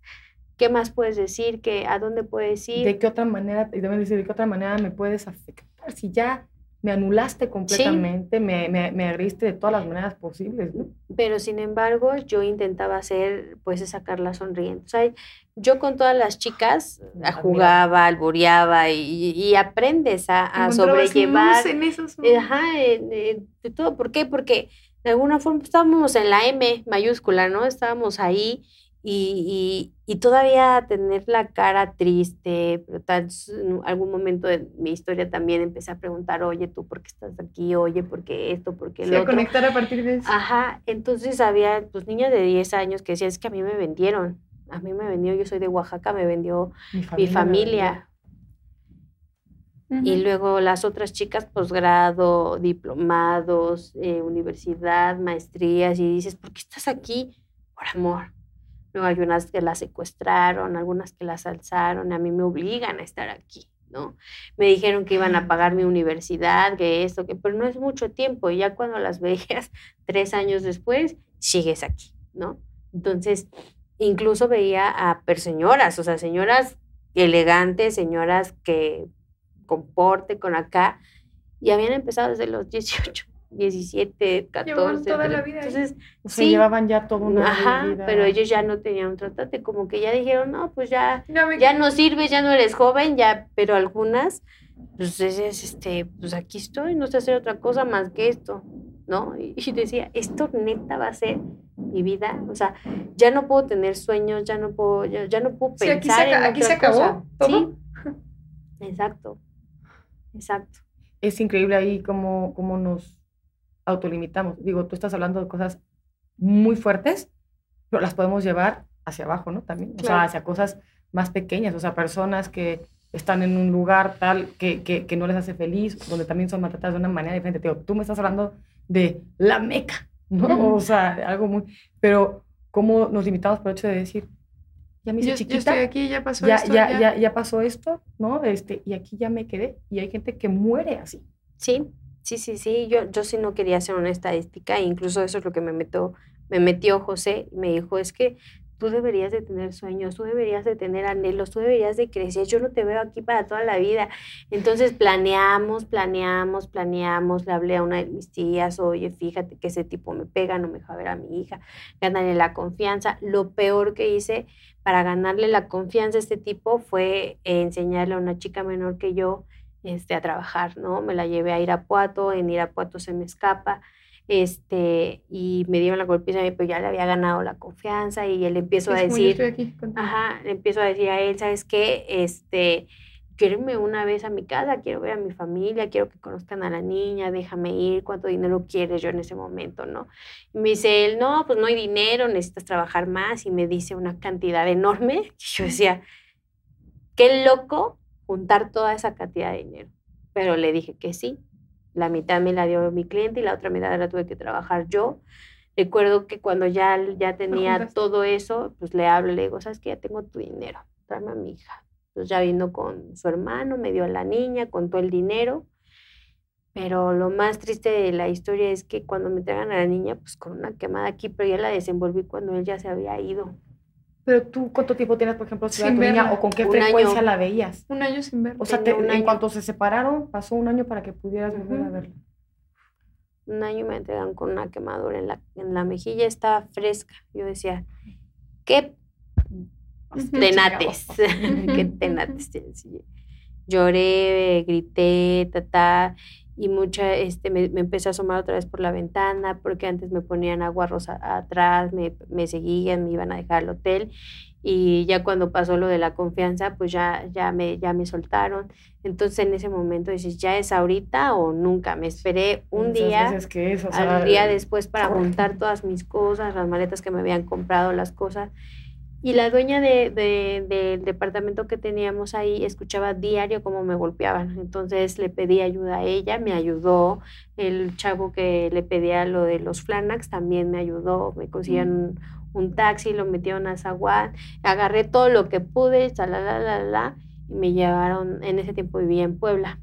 ¿Qué más puedes decir? ¿Qué, ¿A dónde puedes ir? ¿De qué otra manera, y decir, de qué otra manera me puedes afectar? Si ya me anulaste completamente, me, me, me, agriste de todas las maneras posibles, ¿no? Pero sin embargo, yo intentaba hacer, pues, sacarla sonriendo. O sea, yo con todas las chicas ah, jugaba, alboreaba y, y, aprendes a, a sobrellevar. En eso, Ajá, de todo. ¿Por qué? Porque de alguna forma estábamos en la M mayúscula, ¿no? Estábamos ahí y, y, todavía tener la cara triste, pero tal, en algún momento de mi historia también empecé a preguntar, oye, ¿tú por qué estás aquí? Oye, ¿por qué esto? ¿Por qué lo otro? conectar a partir de eso. Ajá, entonces había pues niñas de 10 años que decían, es que a mí me vendieron, a mí me vendió, yo soy de Oaxaca, me vendió mi familia. Y luego las otras chicas, posgrado, diplomados, eh, universidad, maestrías, y dices, ¿por qué estás aquí? Por amor Luego hay unas que las secuestraron, algunas que las alzaron, a mí me obligan a estar aquí, ¿no? Me dijeron que iban a pagar mi universidad, que esto, que, pero no es mucho tiempo, y ya cuando las veías [LAUGHS] tres años después, sigues aquí, ¿no? Entonces, incluso veía a señoras, o sea, señoras elegantes, señoras que comporte con acá, y habían empezado desde los 18 17, 14. toda pero- la vida ahí. Entonces, O sea, sí, llevaban ya toda una ajá, vida. pero ellos ya no tenían un tratante, como que ya dijeron, no, pues ya, Ya me- ya no sirves, ya no eres joven, ya, pero algunas, pues es, este, pues aquí estoy, no sé hacer otra cosa más que esto, ¿no? Y, y decía, esto neta va a ser mi vida, o sea, ya no puedo tener sueños, ya no puedo, ya, ya no puedo Sí, pensar aquí se aca- en aquí otra se acabó cosa. todo. Sí, exacto, exacto. es increíble ahí cómo, cómo nos autolimitamos. Digo, tú estás hablando de cosas muy fuertes, pero las podemos llevar hacia abajo, ¿no? También, o sea, Claro. hacia cosas más pequeñas, o sea, personas que están en un lugar tal que, que, que no les hace feliz, donde también son maltratadas de una manera diferente. Te digo, tú me estás hablando de la meca, ¿no? O sea, algo muy... Pero cómo nos limitamos por el hecho de decir, ya me hice yo, yo chiquita, estoy aquí, ya pasó ya, esto. ya, ya, ya pasó esto, ¿no? Este, y aquí ya me quedé. Y hay gente que muere así. Sí, sí, sí, sí. Yo, yo sí no quería hacer una estadística, e incluso eso es lo que me metió, me metió José me dijo, es que tú deberías de tener sueños, tú deberías de tener anhelos, tú deberías de crecer, yo no te veo aquí para toda la vida. Entonces planeamos, planeamos, planeamos, le hablé a una de mis tías, oye, fíjate que ese tipo me pega, no me deja ver a mi hija, ganarle la confianza. Lo peor que hice para ganarle la confianza a este tipo fue enseñarle a una chica menor que yo, este, a trabajar, ¿no? Me la llevé a Irapuato, en Irapuato se me escapa, este, y me dieron la golpiza, pero ya le había ganado la confianza y él empiezo a Es decir, aquí ajá, le empiezo a decir a él, ¿sabes qué? Este, quiero irme una vez a mi casa, quiero ver a mi familia, quiero que conozcan a la niña, déjame ir, cuánto dinero quieres yo en ese momento, ¿no? Y me dice él, no, pues no hay dinero, necesitas trabajar más, y me dice una cantidad enorme, [LAUGHS] y yo decía, qué loco juntar toda esa cantidad de dinero. Pero le dije que sí. La mitad me la dio mi cliente y la otra mitad la tuve que trabajar yo. Recuerdo que cuando ya, ya [LAUGHS] tenía todo eso, pues le hablo, le digo, ¿sabes qué? Ya tengo tu dinero, tráeme a mi hija. Pues ya vino con su hermano, me dio a la niña, contó el dinero. Pero lo más triste de la historia es que cuando me entregan a la niña, pues con una quemada aquí, pero ya la desenvolví cuando él ya se había ido. Pero tú, ¿cuánto tiempo tienes, por ejemplo, sin verla. o con qué Un frecuencia año. la veías? Un año sin ver. O sea, te- en año. cuanto se separaron, pasó un año para que pudieras volver a verla. un año me entregan con una quemadura en la, en la mejilla, estaba fresca. Yo decía, qué tenates, qué [LAUGHS] tenates. Lloré, grité, ta, y mucha, este, me, me empecé a asomar otra vez por la ventana, porque antes me ponían agua rosa atrás, me, me seguían, me iban a dejar al hotel, y ya cuando pasó lo de la confianza, pues ya, ya, me, ya me soltaron. Entonces en ese momento dices, ya es ahorita o nunca. Me esperé un día que es, o sea, al día después para juntar todas mis cosas, las maletas que me habían comprado, las cosas. Y la dueña de, de- del departamento que teníamos ahí escuchaba diario cómo me golpeaban. Entonces le pedí ayuda a ella, me ayudó. El chavo que le pedía lo de los Flanax también me ayudó. Me consiguieron un, un taxi, lo metieron a Zaguán. Agarré todo lo que pude, la, y me llevaron, en ese tiempo vivía en Puebla,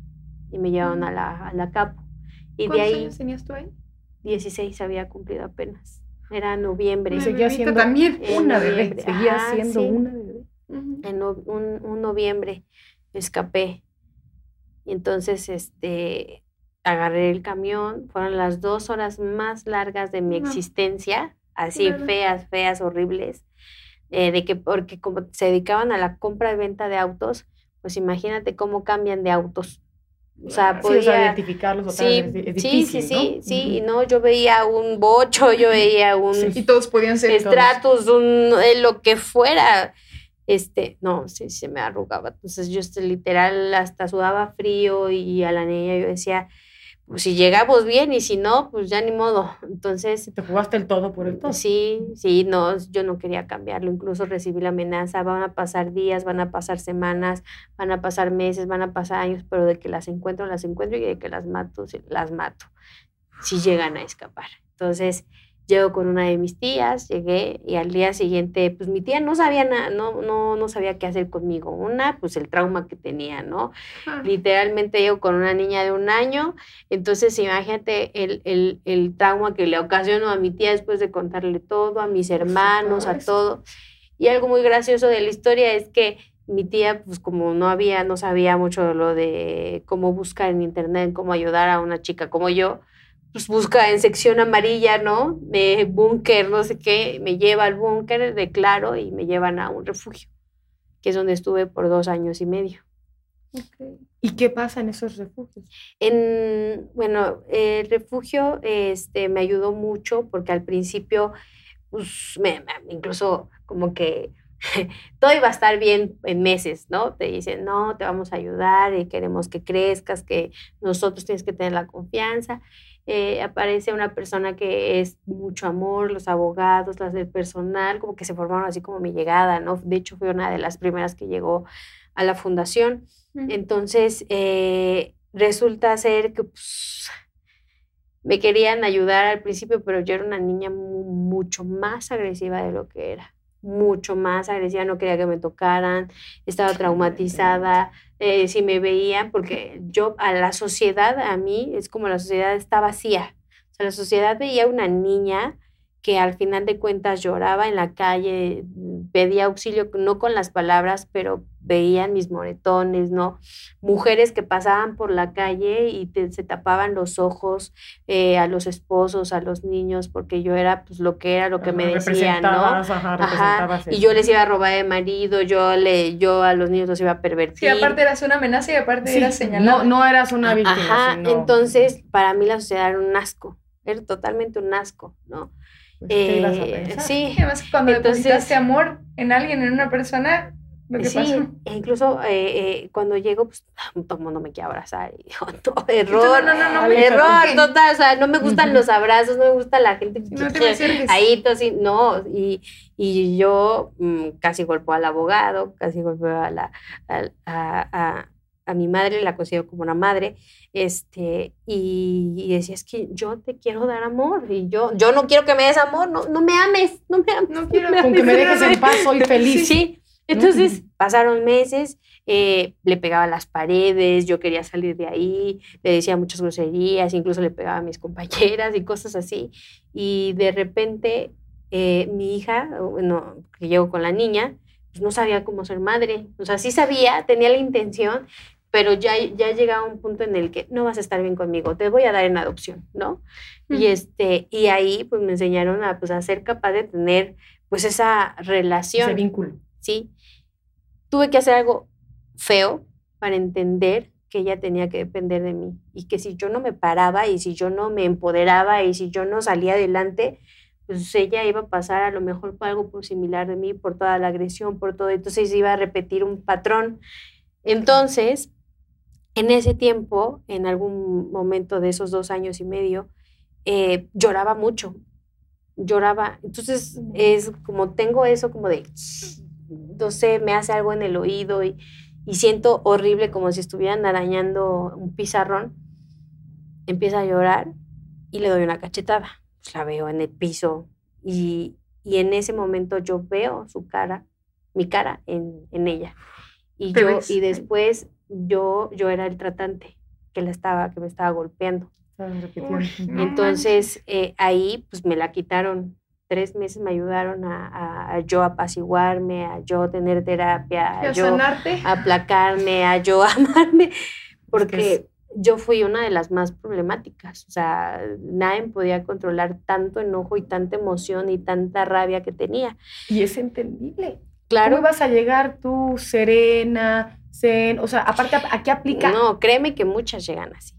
y me llevaron a la, a la Capo. Y de ¿Cuántos ahí... años tenías tú ahí? 16 había cumplido apenas. Era noviembre. Una seguía siendo también. En una bebé. noviembre. Seguía Ajá, siendo sí. una bebé. En no- un, un noviembre me escapé. Y entonces, este, agarré el camión. Fueron las dos horas más largas de mi No. existencia. Así Claro. feas, feas, horribles. eh, de que, porque como se dedicaban a la compra y venta de autos, pues imagínate cómo cambian de autos. O sea, Sí, o sea, podía... identificarlos Sí, vez es- es sí, difícil, sí, ¿no? sí, sí, Ujú. no, yo veía un bocho, yo veía un Sí. Y todos podían ser estratus, un eh, lo que fuera. Este, no, sí, se me arrugaba. Entonces yo este, literal hasta sudaba frío y a la niña yo decía, pues si llegamos bien y si no, pues ya ni modo. Entonces, Te jugaste el todo por el todo. sí, sí, no, yo no quería cambiarlo. Incluso recibí la amenaza, van a pasar días, van a pasar semanas, van a pasar meses, van a pasar años, pero de que las encuentro, las encuentro y de que las mato, las mato. Si llegan a escapar. Entonces, llego con una de mis tías, llegué y al día siguiente, pues mi tía no sabía nada, no, no, no sabía qué hacer conmigo. Una, pues el trauma que tenía, ¿no? Ah, literalmente llego con una niña de un año, entonces imagínate el, el, el trauma que le ocasionó a mi tía después de contarle todo, a mis hermanos, a todo. Y algo muy gracioso de la historia es que mi tía, pues como no había, no sabía mucho de lo de cómo buscar en internet, cómo ayudar a una chica como yo, pues busca en sección amarilla, ¿no? De búnker, no sé qué, me lleva al búnker, declaro y me llevan a un refugio, que es donde estuve por dos años y medio. ¿Y qué pasa en esos refugios? En, bueno, el refugio este, me ayudó mucho porque al principio, pues, me, incluso como que [LAUGHS] todo iba a estar bien en meses, ¿no? Te dicen, no, te vamos a ayudar y queremos que crezcas, que nosotros tienes que tener la confianza. Eh, aparece una persona que es mucho amor, los abogados, las del personal, como que se formaron así como mi llegada, ¿no? De hecho, fui una de las primeras que llegó a la fundación. Entonces, eh, resulta ser que pues, me querían ayudar al principio, pero yo era una niña mucho más agresiva de lo que era mucho más agresiva, no quería que me tocaran, estaba traumatizada, eh, si me veían, porque yo a la sociedad, a mí, es como la sociedad está vacía. O sea, la sociedad veía una niña que al final de cuentas lloraba en la calle, pedía auxilio, no con las palabras, pero veían mis moretones, ¿no? Mujeres que pasaban por la calle y se tapaban los ojos eh, a los esposos, a los niños, porque yo era pues lo que era, lo que me decían, ¿no? Ajá, y yo les iba a robar de marido, yo le, yo a los niños los iba a pervertir. Sí, aparte eras una amenaza y aparte eras señalada. No, no eras una víctima. Ajá, entonces para mí la sociedad era un asco, era totalmente un asco, ¿no? Pues, ¿Qué ibas a eh, pensar? Sí. Además, cuando Entonces, depositaste amor en alguien, en una persona, lo que sí, pasó. E incluso eh, eh, cuando llego, pues [LAUGHS] todo el mundo me quiere abrazar. Y yo, [LAUGHS] todo, error, no, no, no, error total. O sea, no me gustan los abrazos, no me gusta la gente no te me ahí, así, no. Y, y yo mm, casi golpeo al abogado, casi golpeo a, la, a, a, a mi madre, la considero como una madre, este, y, decía, es que yo te quiero dar amor, y yo, yo no quiero que me des amor, no, no me ames, no me ames. No quiero, Con que me dejes en paz, soy [LAUGHS] feliz. Sí, entonces pasaron meses, eh, le pegaba a las paredes, yo quería salir de ahí, le decía muchas groserías, incluso le pegaba a mis compañeras y cosas así, y de repente eh, mi hija, bueno, que llegó con la niña, pues no sabía cómo ser madre, o sea, sí sabía, tenía la intención, pero ya, ya llegaba un punto en el que no vas a estar bien conmigo, te voy a dar en adopción, ¿no? Y, este, y ahí pues me enseñaron a, pues, a ser capaz de tener pues esa relación. Ese vínculo. Sí. Tuve que hacer algo feo para entender que ella tenía que depender de mí y que si yo no me paraba y si yo no me empoderaba y si yo no salía adelante, pues ella iba a pasar a lo mejor por algo por similar de mí, por toda la agresión, por todo, entonces iba a repetir un patrón. Entonces, en ese tiempo, en algún momento de esos dos años y medio, eh, lloraba mucho, lloraba. Entonces es como tengo eso como de, no sé, me hace algo en el oído y, y siento horrible como si estuvieran arañando un pizarrón. Empieza a llorar y le doy una cachetada. Pues la veo en el piso y, y en ese momento yo veo su cara, mi cara en, en ella. Y, yo, y después yo, yo era el tratante que, la estaba, que me estaba golpeando. Entonces eh, ahí pues me la quitaron. Tres meses me ayudaron a, a, yo apaciguarme, a yo tener terapia, a, yo aplacarme, a yo [LAUGHS] amarme, porque yo fui una de las más problemáticas. O sea, nadie podía controlar tanto enojo y tanta emoción y tanta rabia que tenía. Y es entendible. Claro. ¿Cómo ibas a llegar tú serena, o sea, aparte, ¿a qué aplica? No, créeme que muchas llegan así.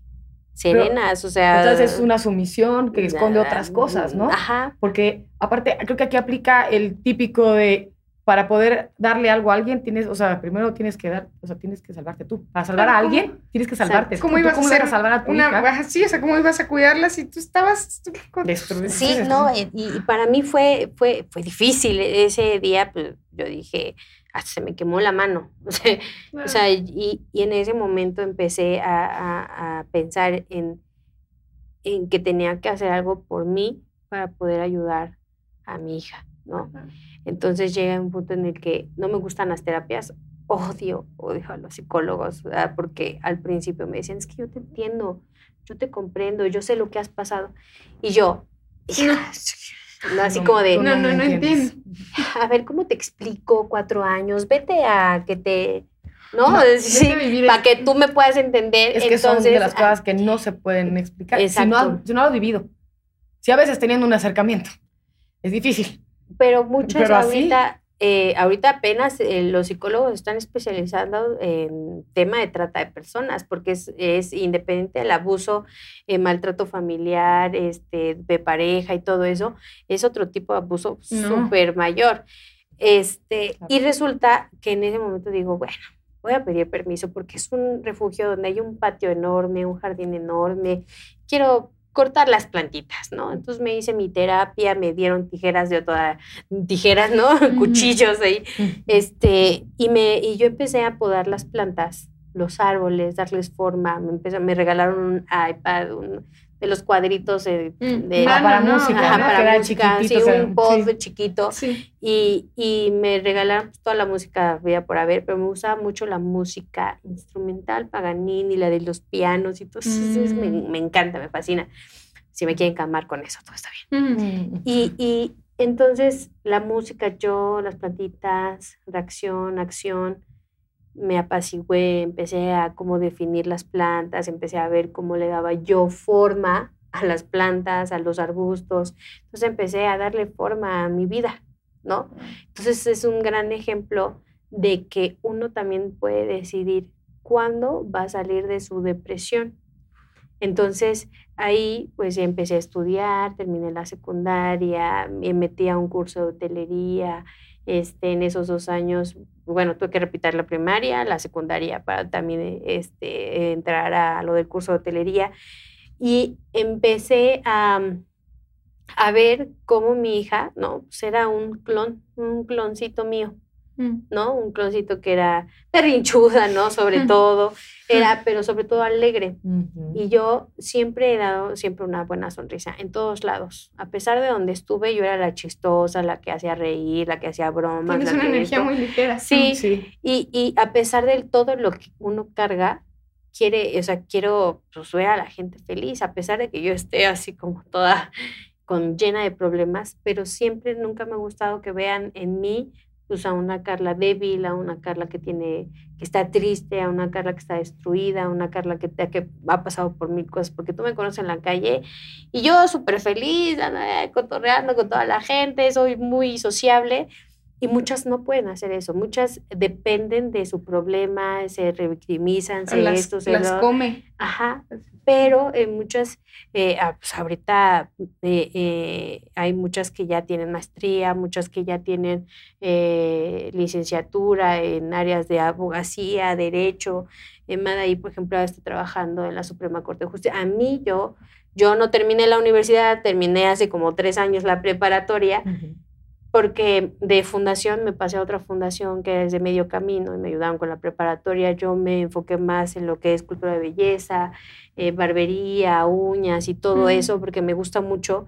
Serenas, o sea. Entonces es una sumisión que esconde otras cosas, ¿no? Ajá. Porque aparte, creo que aquí aplica el típico de para poder darle algo a alguien, tienes, o sea, primero tienes que dar, o sea, tienes que salvarte tú. Para salvar a alguien, tienes que salvarte. ¿Cómo, ibas, a, salvar a tu una, hija? Sí, o sea, ¿cómo ibas a cuidarla si tú estabas destruida? Sí, no, y, y, para mí fue, fue, fue difícil ese día, pues yo dije, se me quemó la mano. [LAUGHS] O sea, y, y, en ese momento empecé a, a, pensar en, en, que tenía que hacer algo por mí para poder ayudar a mi hija, ¿no? Entonces llega un punto en el que no me gustan las terapias, odio, odio a los psicólogos, porque al principio me decían, es que yo te entiendo, yo te comprendo, yo sé lo que has pasado. Y yo, [LAUGHS] así como de... No, no, no entiendo. [LAUGHS] A ver, ¿cómo te explico? Cuatro años, vete a que te... ¿no? Sí, para que tú me puedas entender. Es que Entonces, son de las ah, cosas que no se pueden explicar. Si no, Exacto. si no lo has vivido. Si a veces teniendo un acercamiento. Es difícil. pero muchos Pero ahorita, eh, ahorita apenas eh, los psicólogos están especializados en tema de trata de personas, porque es, es independiente del abuso, eh, maltrato familiar, este, de pareja y todo eso, es otro tipo de abuso No. súper mayor. Este, Claro. Y resulta que en ese momento digo, bueno, voy a pedir permiso porque es un refugio donde hay un patio enorme, un jardín enorme. Quiero cortar las plantitas, ¿no? Entonces me hice mi terapia, me dieron tijeras de toda, tijeras, ¿no? Cuchillos ahí. Este, y, me, y yo empecé a podar las plantas, los árboles, darles forma. Me, empezó- me regalaron un iPad, un- de los cuadritos de, Mm, de- para no, música, Ajá, ¿no? para Que música, sí, chiquititos, eran- un pod sí. chiquito Sí. y, y me regalaron pues, toda la música había por haber, pero me gustaba mucho la música instrumental, Paganini, la de los pianos y todo eso, es- me, Mm. me encanta, me fascina. Si me quieren calmar con eso, todo está bien. Mm. Y, y entonces la música, yo, las plantitas, reacción, acción, me apacigué, empecé a cómo definir las plantas, empecé a ver cómo le daba yo forma a las plantas, a los arbustos. Entonces empecé a darle forma a mi vida, ¿no? Entonces es un gran ejemplo de que uno también puede decidir cuándo va a salir de su depresión. Entonces ahí pues ya empecé a estudiar, terminé la secundaria, me metí a un curso de hotelería. Este, en esos dos años, bueno, tuve que repetir la primaria, la secundaria para también este, entrar a lo del curso de hotelería. Y empecé a, a ver cómo mi hija, ¿no? Pues era un clon, un cloncito mío. Mm. ¿no? Un cloncito que era berrinchuda, ¿no? Sobre [LAUGHS] todo, era, pero sobre todo alegre. Y yo siempre he dado siempre una buena sonrisa en todos lados. A pesar de donde estuve, yo era la chistosa, la que hacía reír, la que hacía bromas. Tienes una energía esto. muy ligera. Sí, Sí. y, y a pesar de todo lo que uno carga, quiere, o sea, quiero pues, ver a la gente feliz, a pesar de que yo esté así como toda con llena de problemas, pero siempre nunca me ha gustado que vean en mí pues a una Carla débil, a una Carla que tiene, que está triste, a una Carla que está destruida, a una Carla que, que ha pasado por mil cosas, porque tú me conoces en la calle y yo súper feliz, eh, cotorreando con toda la gente, soy muy sociable, y muchas no pueden hacer eso. Muchas dependen de su problema, se revictimizan, se Las, esto, se las lo- come. Ajá. Pero eh, muchas, eh, ah, pues ahorita eh, eh, hay muchas que ya tienen maestría, muchas que ya tienen eh, licenciatura en áreas de abogacía, derecho. Emma ahí, por ejemplo, ahora está trabajando en la Suprema Corte de Justicia. A mí, yo, yo no terminé la universidad, terminé hace como tres años la preparatoria. Porque de fundación me pasé a otra fundación que es de medio camino y me ayudaron con la preparatoria. Yo me enfoqué más en lo que es cultura de belleza, eh, barbería, uñas y todo Mm. eso porque me gusta mucho.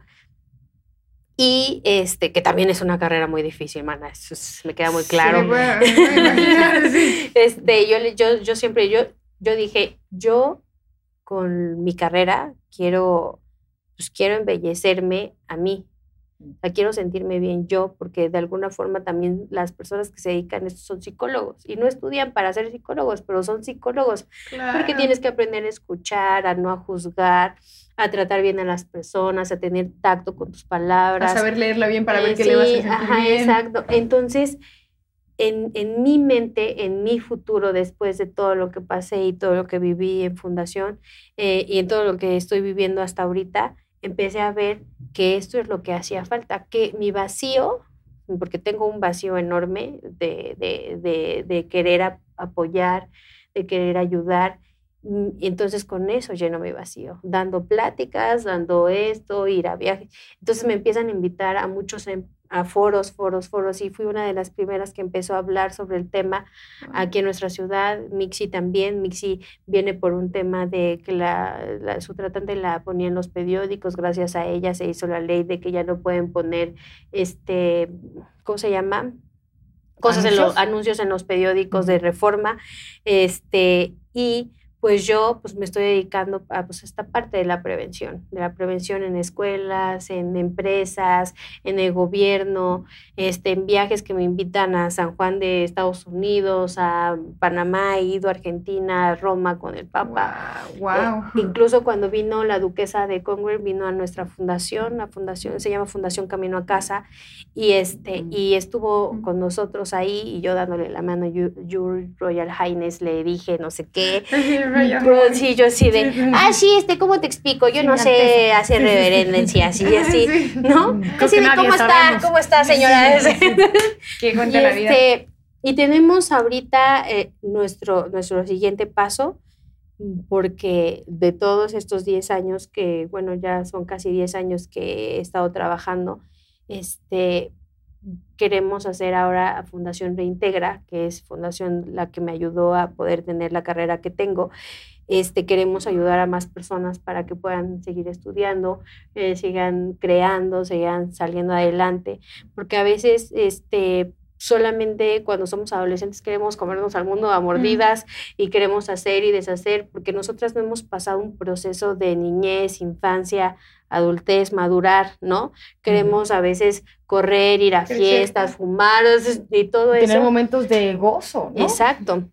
Y este, que también es una carrera muy difícil, mana, eso es- me queda muy claro. [LAUGHS] Sí, este, yo, yo, yo siempre, yo, yo dije, yo con mi carrera quiero, pues quiero embellecerme a mí. O sea, quiero sentirme bien yo, porque de alguna forma también las personas que se dedican a esto son psicólogos y no estudian para ser psicólogos, pero son psicólogos porque tienes que aprender a escuchar, a no a juzgar, a tratar bien a las personas, a tener tacto con tus A palabras. saber leerla bien para ver Eh, qué le vas a sentir ajá, bien. exacto. Entonces, en, en mi mente, en mi futuro, después de todo lo que pasé y todo lo que viví en fundación eh, y en todo lo que estoy viviendo hasta ahorita, empecé a ver que esto es lo que hacía falta, que mi vacío, porque tengo un vacío enorme de, de, de, querer ap- apoyar, de querer ayudar, mm, y entonces con eso lleno mi vacío, dando pláticas, dando esto, ir a viajes. Entonces me empiezan a invitar a muchos em- a foros, foros, foros, y fui una de las primeras que empezó a hablar sobre el tema aquí en nuestra ciudad. Mixi también, Mixi viene por un tema de que la, la- su tratante la ponía en los periódicos, gracias a ella se hizo la ley de que ya no pueden poner, este, ¿cómo se llama? Cosas en los ¿Anuncios? anuncios en los periódicos de reforma, este, y pues yo pues me estoy dedicando a pues, esta parte de la prevención, de la prevención en escuelas, en empresas, en el gobierno, este, en viajes que me invitan a San Juan de Estados Unidos, a Panamá, he ido a Argentina, a Roma con el Papa. Wow. incluso cuando vino la duquesa de Congress, vino a nuestra fundación, la fundación se llama Fundación Camino a Casa, y, este, y estuvo con nosotros ahí y yo dándole la mano, Your Royal Highness, le dije no sé qué. [LAUGHS] Sí, yo así de, ah, sí, este, ¿cómo te explico? Yo no sé hacer reverencia, así, [LAUGHS] así, ¿no? Así de, ¿cómo está? ¿Cómo está, señora? [LAUGHS] Qué cuenta la vida. Este, y tenemos ahorita eh, nuestro, nuestro siguiente paso, porque de todos estos 10 años que, bueno, ya son casi 10 años que he estado trabajando, este, queremos hacer ahora a Fundación Reintegra, que es fundación la que me ayudó a poder tener la carrera que tengo. Este, queremos ayudar a más personas para que puedan seguir estudiando, eh, sigan creando, sigan saliendo adelante, porque a veces este, solamente cuando somos adolescentes queremos comernos al mundo a mordidas y queremos hacer y deshacer, porque nosotras no hemos pasado un proceso de niñez, infancia, adultez, madurar, ¿no? Queremos a veces correr, ir a fiestas, fumar y todo eso. Tener momentos de gozo, ¿no? Exacto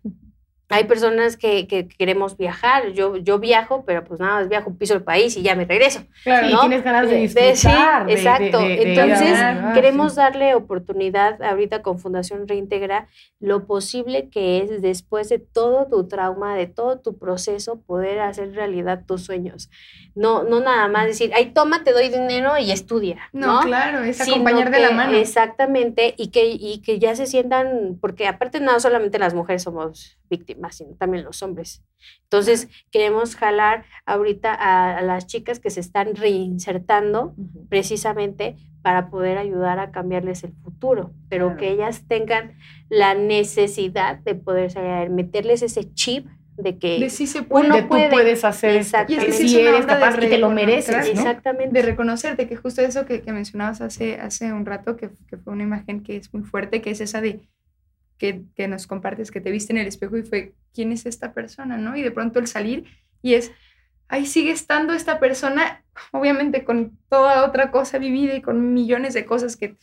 hay personas que, que, queremos viajar. Yo, yo viajo, pero pues nada más viajo, piso el país y ya me regreso. Claro, y tienes ganas de disfrutar. sí, exacto. Entonces, queremos darle oportunidad ahorita con Fundación Reintegra lo posible que es después de todo tu trauma, de todo tu proceso, poder hacer realidad tus sueños. No, no nada más decir, ay, toma, te doy dinero y estudia. No, claro, es acompañar de la mano. Exactamente, y que, y que ya se sientan, porque aparte no solamente las mujeres somos víctimas, sino también los hombres. Entonces, queremos jalar ahorita a, las chicas que se están reinsertando precisamente para poder ayudar a cambiarles el futuro, pero que ellas tengan la necesidad de poder salir, meterles ese chip de que sí se puede. Uno puede, tú puedes hacer Exactamente. si eres capaz y te lo mereces, Exactamente. De reconocerte, que justo eso que, que mencionabas hace, hace un rato, que, que, fue una imagen que es muy fuerte, que es esa de que, que, nos compartes, que te viste en el espejo y fue, ¿quién es esta persona? ¿no? Y de pronto el salir y es, ahí sigue estando esta persona, obviamente con toda otra cosa vivida y con millones de cosas que,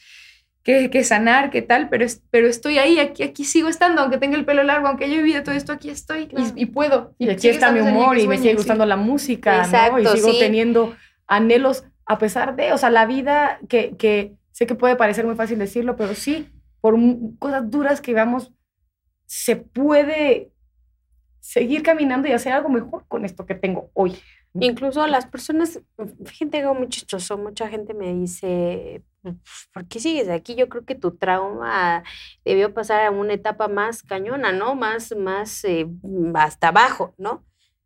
que, que sanar, que tal, pero, pero estoy ahí, aquí, aquí sigo estando, aunque tenga el pelo largo, aunque haya vivido todo esto, aquí estoy y, puedo. Y, aquí está mi humor y me sigue gustando la música, ¿no? Y sigo teniendo anhelos a pesar de, o sea, la vida que, que sé que puede parecer muy fácil decirlo, pero sí, por cosas duras que vamos, se puede seguir caminando y hacer algo mejor con esto que tengo hoy. Incluso las personas, fíjate algo muy chistoso, mucha gente me dice, pues, ¿por qué sigues aquí? Yo creo que tu trauma debió pasar a una etapa más cañona, ¿no? Más, más eh, hasta abajo, ¿no?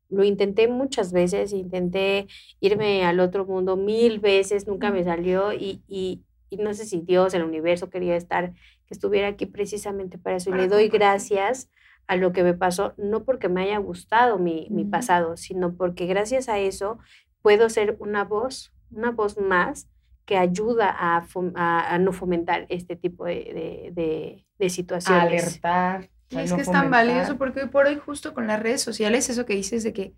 Lo intenté muchas veces, intenté irme al otro mundo mil veces, nunca me salió y, y, y no sé si Dios, el universo quería estar que estuviera aquí precisamente para eso. Y le doy gracias a lo que me pasó, no porque me haya gustado mi, mi pasado, sino porque gracias a eso puedo ser una voz, una voz más que ayuda a, a, no fomentar este tipo de, de, de, situaciones. Alertar. Y es que es tan valioso porque hoy por hoy justo con las redes sociales, eso que dices de que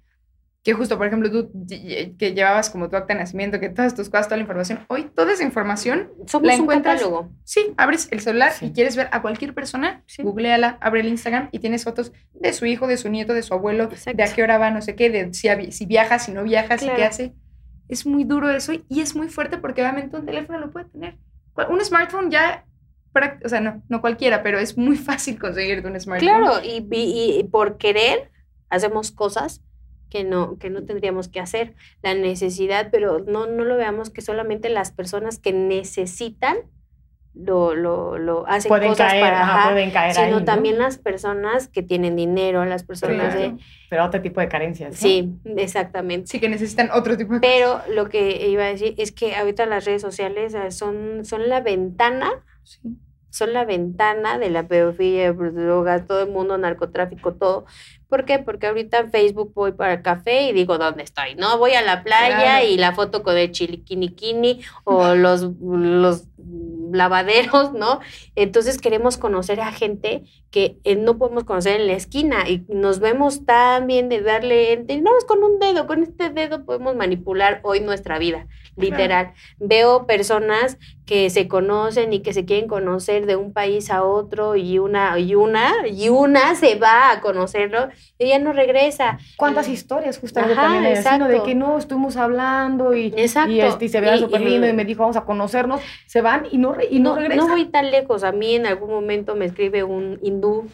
que justo, por ejemplo, tú que llevabas como tu acta de nacimiento, que todas tus cosas, toda la información, hoy toda esa información Somos la encuentras. Un Sí, abres el celular y quieres ver a cualquier persona, googleala, abre el Instagram y tienes fotos de su hijo, de su nieto, de su abuelo, de a qué hora va, no sé qué, de si, si viaja, si no viaja, si qué hace. Es muy duro eso y es muy fuerte porque obviamente un teléfono lo puede tener. Un smartphone ya o sea, no, no cualquiera, pero es muy fácil conseguirte un smartphone. Claro, y, y por querer hacemos cosas que no, que no tendríamos que hacer, la necesidad, pero no, no lo veamos que solamente las personas que necesitan lo, lo, lo hacen cosas para pueden caer sino también las personas que tienen dinero, las personas de... Pero otro tipo de carencias. Sí, exactamente. Sí, que necesitan otro tipo de Pero lo que iba a decir es que ahorita las redes sociales son, son la ventana son la ventana de la pedofilia, de drogas, todo el mundo, narcotráfico, todo. ¿Por qué? Porque ahorita en Facebook voy para el café y digo dónde estoy, ¿no? Voy a la playa y la foto con el chiliquiniquini o [LAUGHS] los, los lavaderos, ¿no? Entonces queremos conocer a gente que eh, no podemos conocer en la esquina y nos vemos tan bien de darle, de, no, es con un dedo, con este dedo podemos manipular hoy nuestra vida, literal. Veo personas que se conocen y que se quieren conocer de un país a otro y una y una y una se va a conocerlo y ya no regresa. ¿Cuántas historias justamente también de que no estuvimos hablando y, exacto. y, este, se veía súper lindo y me dijo vamos a conocernos, se van y no, y no, regresan. No voy tan lejos, a mí en algún momento me escribe un hindú,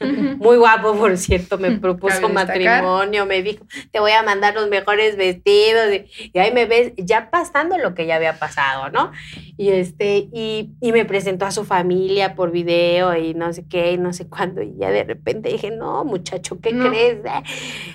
[LAUGHS] muy guapo por cierto, me propuso matrimonio, me dijo te voy a mandar los mejores vestidos y, ahí me ves ya pasando lo que ya había pasado, ¿no? Y este, y, y, me presentó a su familia por video y no sé qué, y no sé cuándo. Y ya de repente dije, no, muchacho, ¿qué crees?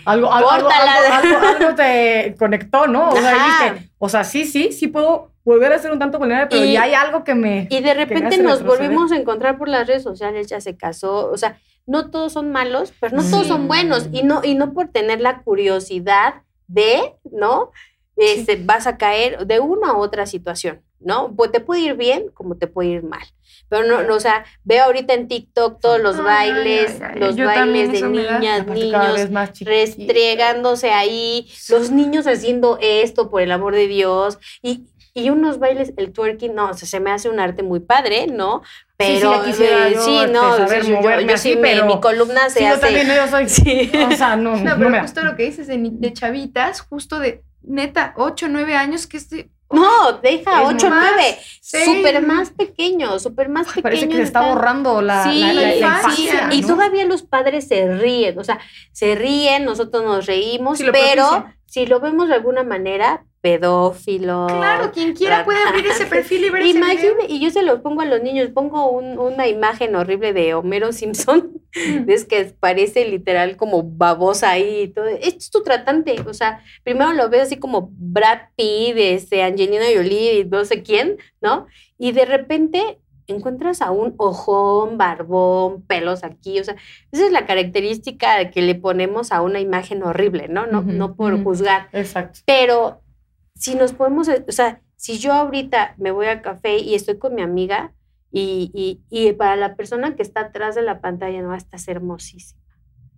Algo, algo, algo, [LAUGHS] algo, te conectó, ¿no? O sea, o sea, sí, sí, sí puedo volver a ser un tanto vulnerable, pero ya hay algo que me... Y de repente nos volvimos a encontrar por las redes sociales, ya se casó, o sea, no todos son malos, pero no todos son buenos. Y no, y no por tener la curiosidad de, ¿no? Este, vas a caer de una u otra situación, ¿no? Pues te puede ir bien como te puede ir mal. Pero no, o sea, veo ahorita en TikTok todos los bailes, los bailes de niñas, niños, restregándose ahí, los niños haciendo esto por el amor de Dios. Y, y unos bailes, el twerking, no, o sea, se me hace un arte muy padre, ¿no? Pero sí, sí, eh, sí este, no, saber yo, yo, así, pero mi columna se sí, hace. Yo también yo soy, [LAUGHS] sí. [LAUGHS] o sea, no, no, pero justo lo que dices de, de chavitas, justo de neta, 8, 9 años, que este... No, [LAUGHS] deja, 8, 9. Súper más pequeño, súper más pequeño. Parece que se está borrando la, sí, la, la, infancia. Sí, y todavía los padres se ríen, o sea, se ríen, nosotros nos reímos, pero si lo vemos de alguna manera, pedófilo. Claro, quien quiera puede abrir ese perfil y ver Imagine, y yo se lo pongo a los niños, pongo una imagen horrible de Homero Simpson, mm. [LAUGHS] es que parece literal como babosa ahí y todo. Esto es tu tratante, o sea, primero lo veo así como Brad Pitt, este, Angelina Jolie y no sé quién, ¿no? Y de repente encuentras a un ojón, barbón, pelos aquí, o sea, esa es la característica que le ponemos a una imagen horrible, ¿no? No, no por juzgar. Exacto. Pero si nos podemos, o sea, si yo ahorita me voy al café y estoy con mi amiga y, y, y para la persona que está atrás de la pantalla, no, estás hermosísima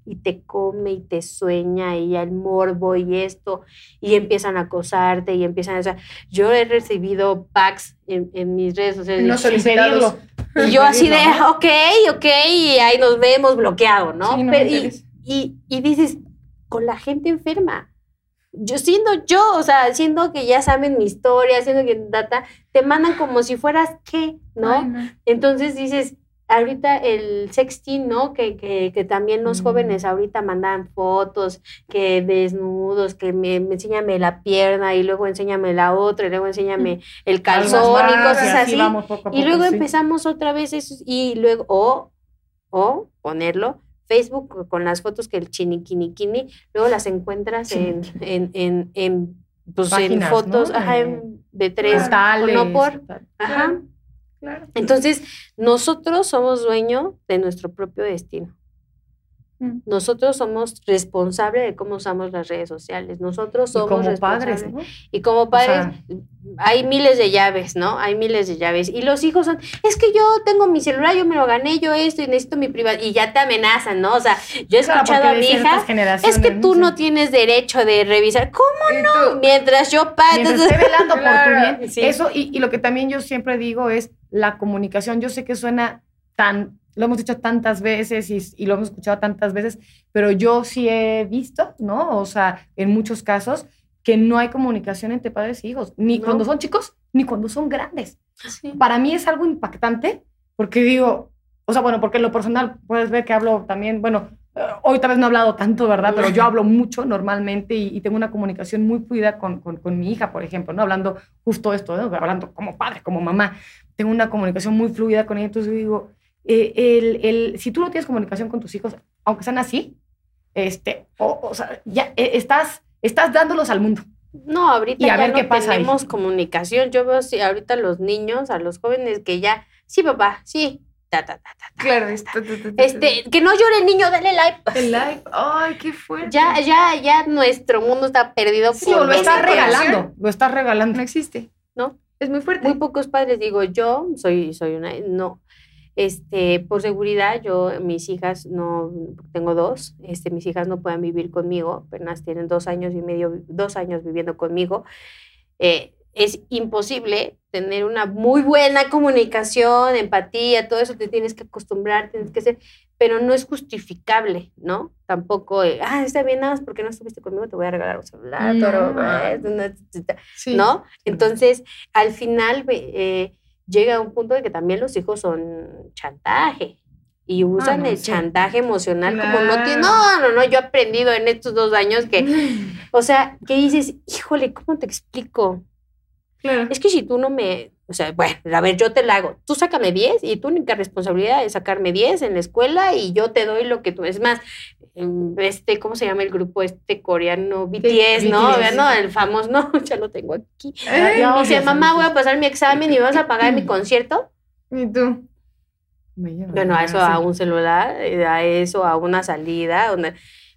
y te come y te sueña y el morbo y esto y empiezan a acosarte y empiezan a... O sea, yo he recibido packs en, en mis redes sociales. No solicitados. Y yo [LAUGHS] así de, ok, ok, y ahí nos vemos bloqueado, ¿no? y, y, y dices, con la gente enferma yo siendo yo, o sea, siendo que ya saben mi historia, siendo que data, te mandan como si fueras qué, ¿no? Entonces dices, ahorita el sexting, ¿no? Que, que, que también los jóvenes mm. ahorita mandan fotos, que desnudos, que me, me, enséñame la pierna y luego enséñame la otra y luego enséñame mm. el calzón y cosas así. y luego empezamos otra vez eso y luego, o, o ponerlo Facebook con las fotos que el chiniquiniquini, luego las encuentras en, en, en, en, pues en fotos ajá, de tres, no por. Ajá. Claro. Entonces, nosotros somos dueños de nuestro propio destino. Mm. Nosotros somos responsables de cómo usamos las redes sociales. Nosotros somos y como padres, Y como padres, hay miles de llaves, ¿no? Hay miles de llaves. Y los hijos son, es que yo tengo mi celular, yo me lo gané, yo esto y necesito mi privado. Y ya te amenazan, ¿no? O sea, yo he escuchado a mi hija, es que tú no tienes derecho de revisar. ¿Cómo no? Mientras yo Mientras esté velando por tu bien. [LAUGHS] Eso, y, y lo que también yo siempre digo es la comunicación. Yo sé que suena tan lo hemos dicho tantas veces y, lo hemos escuchado tantas veces, pero yo sí he visto, ¿no? O sea, en muchos casos, que no hay comunicación entre padres e hijos, ni cuando son chicos, ni cuando son grandes. Para mí es algo impactante, porque digo, o sea, bueno, porque en lo personal puedes ver que hablo también, bueno, eh, hoy tal vez no he hablado tanto, ¿verdad? Pero yo hablo mucho normalmente y, tengo una comunicación muy fluida con, con, con, mi hija, por ejemplo, ¿no? Hablando justo esto, ¿no? hablando como padre, como mamá. Tengo una comunicación muy fluida con ella, entonces digo, eh, el, el, si tú no tienes comunicación con tus hijos, aunque sean así, este, o, sea, ya eh, estás, estás dándolos al mundo. No, ahorita ya no tenemos comunicación. Yo veo si ahorita los niños, a los jóvenes que ya, sí, papá, sí. Ta, ta, ta, claro, este, que no llore el niño, dale like. El like, ay, qué fuerte. Ya, ya, ya nuestro mundo está perdido. Sí, lo estás regalando, lo estás regalando. No existe. ¿No? Es muy fuerte. Muy pocos padres, digo, yo soy, soy una, no, este, por seguridad, yo, mis hijas no, tengo dos, este, mis hijas no pueden vivir conmigo, apenas tienen dos años y medio, dos años viviendo conmigo. Eh, es imposible tener una muy buena comunicación, empatía, todo eso te tienes que acostumbrar, tienes que ser, pero no es justificable, ¿no? Tampoco, eh, ah, está bien, nada más porque no estuviste conmigo, te voy a regalar un celular, no, Sí. ¿no? Entonces, al final eh, llega un punto de que también los hijos son chantaje y usan no, el sí. chantaje emocional como no tiene, no, no, no, yo he aprendido en estos dos años que, [LAUGHS] o sea, que dices, híjole, ¿cómo te explico? Claro. Es que si tú no me, o sea, bueno, a ver, yo te la hago, tú sácame 10 y tu única responsabilidad es sacarme 10 en la escuela y yo te doy lo que tú, es más, este, ¿cómo se llama el grupo este coreano? BTS, ¿no? BTS. No, el famoso, [LAUGHS] no, ya lo tengo aquí. Ay, Ya Y dice, odias a mamá, voy a pasar mi examen y me vas a pagar mi [CLEARS THROAT] concierto. ¿Y tú? Bueno, a eso, a un celular, eh, a eso, a una salida, donde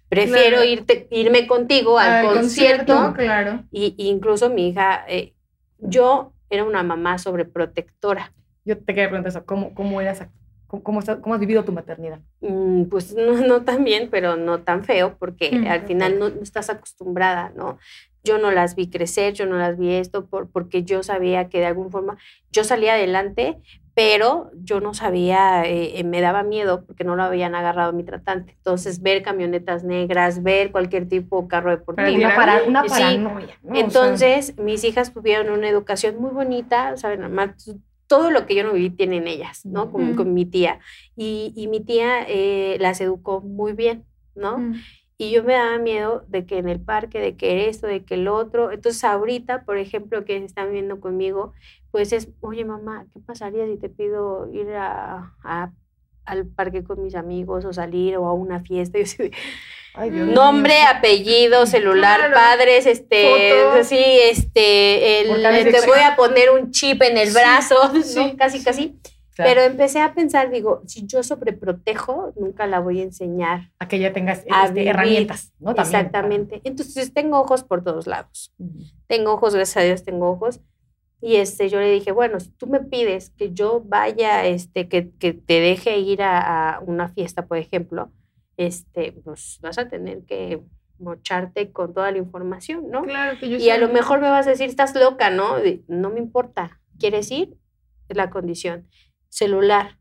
prefiero Claro. irte, irme contigo al, Al concierto. Claro. Y, y incluso mi hija, eh, yo era una mamá sobreprotectora. Yo te quería preguntar eso, ¿cómo, cómo eras, cómo, cómo, has vivido tu maternidad? Mm, Pues no, [LAUGHS] no tan bien, pero no tan feo, porque Mm, al final no, no estás acostumbrada, ¿no? Yo no las vi crecer, yo no las vi esto, por, porque yo sabía que de alguna forma yo salía adelante, pero yo no sabía, eh, eh, me daba miedo porque no lo habían agarrado mi tratante. Entonces, ver camionetas negras, ver cualquier tipo de carro deportivo. Para Una, para, una Sí. paranoia. ¿no? O sea, Entonces, mis hijas tuvieron una educación muy bonita, ¿saben? Todo lo que yo no viví tienen ellas, ¿no? Con, con mi tía. Y, y mi tía eh, las educó muy bien, ¿no? Mm. Y yo me daba miedo de que en el parque, de que esto, de que el otro. Entonces, ahorita, por ejemplo, que están viviendo conmigo, pues es, oye, mamá, ¿qué pasaría si te pido ir a, a- al parque con mis amigos o salir o a una fiesta? [LAUGHS] Yo ay, Dios mío. Nombre, apellido, celular, Claro. padres, este, Foto. sí, este, el, veces- te voy a poner un chip en el Sí, brazo, [LAUGHS] ¿no? sí, casi, sí, casi. Pero empecé a pensar, digo, si yo sobreprotejo, nunca la voy a enseñar. a que ya tengas este, herramientas, ¿no? También. Exactamente. Entonces tengo ojos por todos lados. Tengo ojos, gracias a Dios, tengo ojos. Y este, yo le dije, bueno, si tú me pides que yo vaya, este, que, que te deje ir a, a una fiesta, por ejemplo, este, pues vas a tener que mocharte con toda la información, ¿no? Claro que yo Y a lo mejor me vas a decir, estás loca, ¿no? No me importa. ¿Quieres ir? Es la condición. Celular.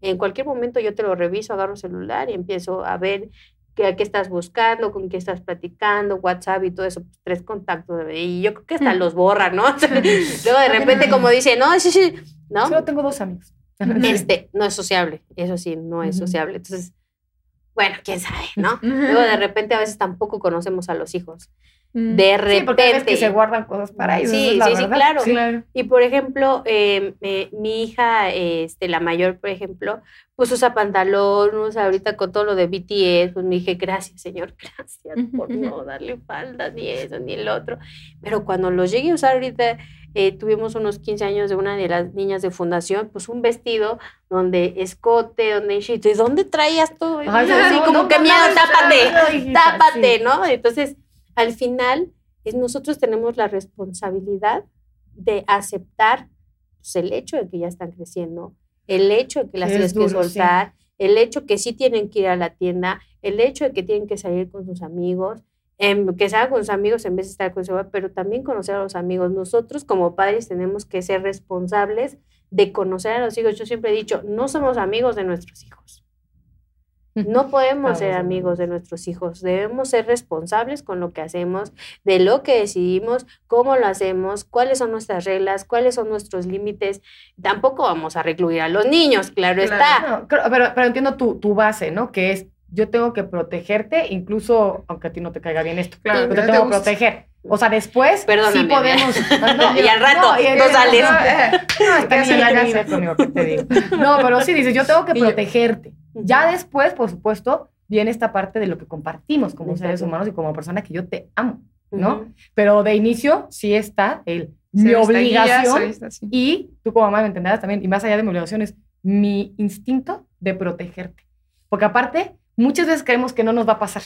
En cualquier momento yo te lo reviso, agarro el celular y empiezo a ver qué, qué estás buscando, con qué estás platicando, WhatsApp y todo eso, pues, tres contactos. Y yo creo que hasta los borra, ¿no? [LAUGHS] Luego de repente como dice, no, sí, sí, ¿no? Solo tengo dos amigos. [LAUGHS] Este, no es sociable, eso sí, no es sociable. Entonces, bueno, quién sabe, ¿no? Luego de repente a veces tampoco conocemos a los hijos. Mm. De Sí, porque hay veces repente. que se guardan cosas para ellos. Sí, es la sí, sí, claro. Claro. Y por ejemplo, eh, eh, mi hija, este, la mayor, por ejemplo, pues usa pantalón, usa ahorita con todo lo de BTS, pues me dije, gracias, señor, [LAUGHS] gracias por no darle falda, ni eso, ni el otro. Pero cuando lo llegué a usar ahorita, eh, tuvimos unos 15 años de una de las niñas de fundación, pues un vestido donde escote, donde ¿de dónde traías todo? Ay, Así no, como no, que no, miedo, no, tápate, tápate, sí. ¿no? Entonces, al final, nosotros tenemos la responsabilidad de aceptar pues, el hecho de que ya están creciendo, el hecho de que las Es tienes que sí. soltar, el hecho que sí tienen que ir a la tienda, el hecho de que tienen que salir con sus amigos, em, que salgan con sus amigos en vez de estar con su mamá, pero también conocer a los amigos. Nosotros como padres tenemos que ser responsables de conocer a los hijos. Yo siempre he dicho, no somos amigos de nuestros hijos. No podemos ser amigos de nuestros hijos, debemos ser responsables con lo que hacemos, de lo que decidimos, cómo lo hacemos, cuáles son nuestras reglas, cuáles son nuestros límites. Tampoco vamos a recluir a los niños, claro, Claro. está. No, pero, pero entiendo tu, tu base, ¿no? Que es, yo tengo que protegerte, incluso aunque a ti no te caiga bien esto. Claro, yo que te no te tengo que proteger. O sea, después sí Perdóname, podemos... [LAUGHS] Y al rato, y [LAUGHS] no sales. No, eh, No, esta ¿Qué hace niña en la ya vive casa? conmigo, ¿qué te digo? No, pero sí, dices, yo tengo que [LAUGHS] Y protegerte. Ya después, por supuesto, viene esta parte de lo que compartimos como seres Exacto. humanos y como persona que yo te amo, ¿no? Pero de inicio sí está el, mi guía, obligación esta, sí. y tú como mamá me entenderás también, y más allá de mi obligación, es mi instinto de protegerte. Porque aparte, muchas veces creemos que no nos va a pasar.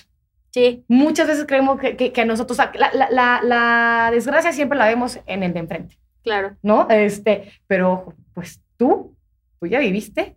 Sí, Muchas veces creemos que, que, que a nosotros, la, la, la, la desgracia siempre la vemos en el de enfrente, Claro. ¿no? Este, pero ojo, pues tú, tú ya viviste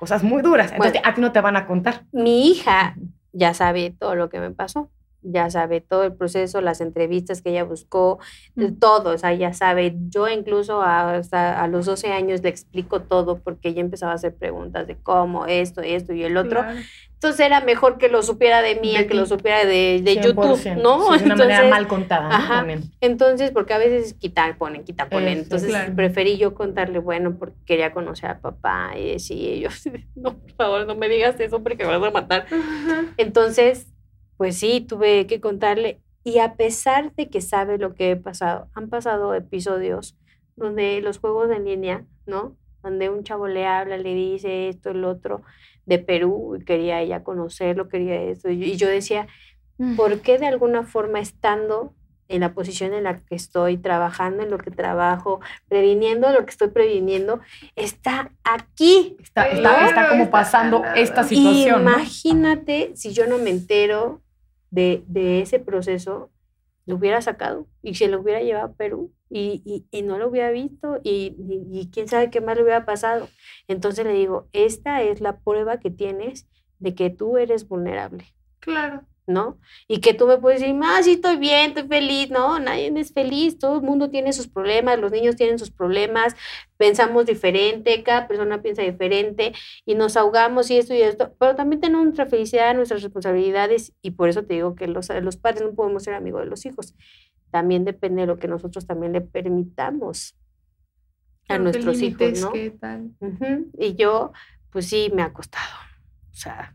cosas muy duras, entonces a ti no te van a contar. Mi hija ya sabe todo lo que me pasó ya sabe todo el proceso, las entrevistas que ella buscó, Mm. todo, o sea, ya sabe. Yo incluso hasta a los 12 años le explico todo porque ella empezaba a hacer preguntas de cómo, esto, esto y el otro. Claro. Entonces era mejor que lo supiera de mí De a que lo supiera de, de YouTube, 100%, ¿no? sí, de una manera Entonces- mal contada, ¿no? ajá. También. Entonces, porque a veces quitan, ponen, quitan, ponen. Eso, Entonces, claro. preferí yo contarle, bueno, porque quería conocer a papá y decía, yo, [LAUGHS] no, por favor, no me digas eso porque me vas a matar. Ajá. Entonces, pues sí, tuve que contarle. Y a pesar de que sabe lo que he pasado, han pasado episodios donde los juegos en línea, ¿no? Donde un chavo le habla, le dice esto, el otro, de Perú, y quería ella conocerlo, quería esto. Y yo- decía, ¿por qué de alguna forma estando en la posición en la que estoy, trabajando en lo que trabajo, previniendo lo que estoy previniendo, está aquí? Está, está, está como pasando esta situación, ¿no? Imagínate si yo no me entero de, de ese proceso, lo hubiera sacado y se lo hubiera llevado a Perú y, y- y no lo hubiera visto y, y- quién sabe qué más le hubiera pasado. Entonces le digo, esta es la prueba que tienes de que tú eres vulnerable. Claro. ¿No? Y que tú me puedes decir, ah, sí, estoy bien, estoy feliz. No, nadie es feliz, todo el mundo tiene sus problemas, los niños tienen sus problemas, pensamos diferente, cada persona piensa diferente y nos ahogamos y esto y esto, pero también tenemos nuestra felicidad, nuestras responsabilidades y por eso te digo que los, los padres no podemos ser amigos de los hijos. También depende de lo que nosotros también le permitamos a Claro, ¿qué nuestros hijos, ¿no? ¿Qué tal? Ujú. Y yo, pues sí, me ha costado. O sea,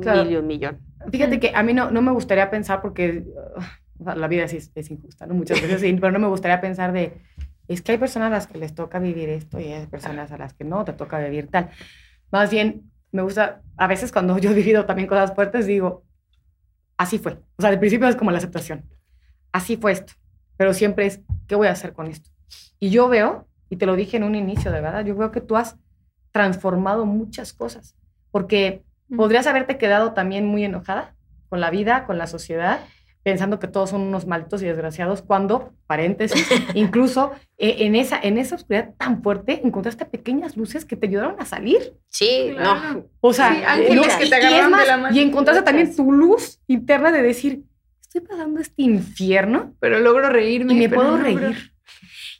Claro. mil y un millón. Fíjate que a mí no, no me gustaría pensar porque uh, o sea, la vida sí es, es injusta, ¿no? Muchas veces sí, pero no me gustaría pensar de, es que hay personas a las que les toca vivir esto y hay personas a las que no te toca vivir tal. Más bien, me gusta, a veces cuando yo he vivido también cosas fuertes, digo, así fue. O sea, de principio es como la aceptación. Así fue esto. Pero siempre es, ¿qué voy a hacer con esto? Y yo veo, y te lo dije en un inicio, de verdad, yo veo que tú has transformado muchas cosas. Porque. Podrías haberte quedado también muy enojada con la vida, con la sociedad, pensando que todos son unos malditos y desgraciados, cuando, paréntesis, [LAUGHS] incluso eh, en, esa, en esa oscuridad tan fuerte encontraste pequeñas luces que te ayudaron a salir. Sí, no. Claro. O sea, Sí, ángeles no, que te y es agarraron de más, la mano. Y encontraste también tu luz interna de decir, estoy pasando este infierno Pero logro reírme. y me puedo logro- reír.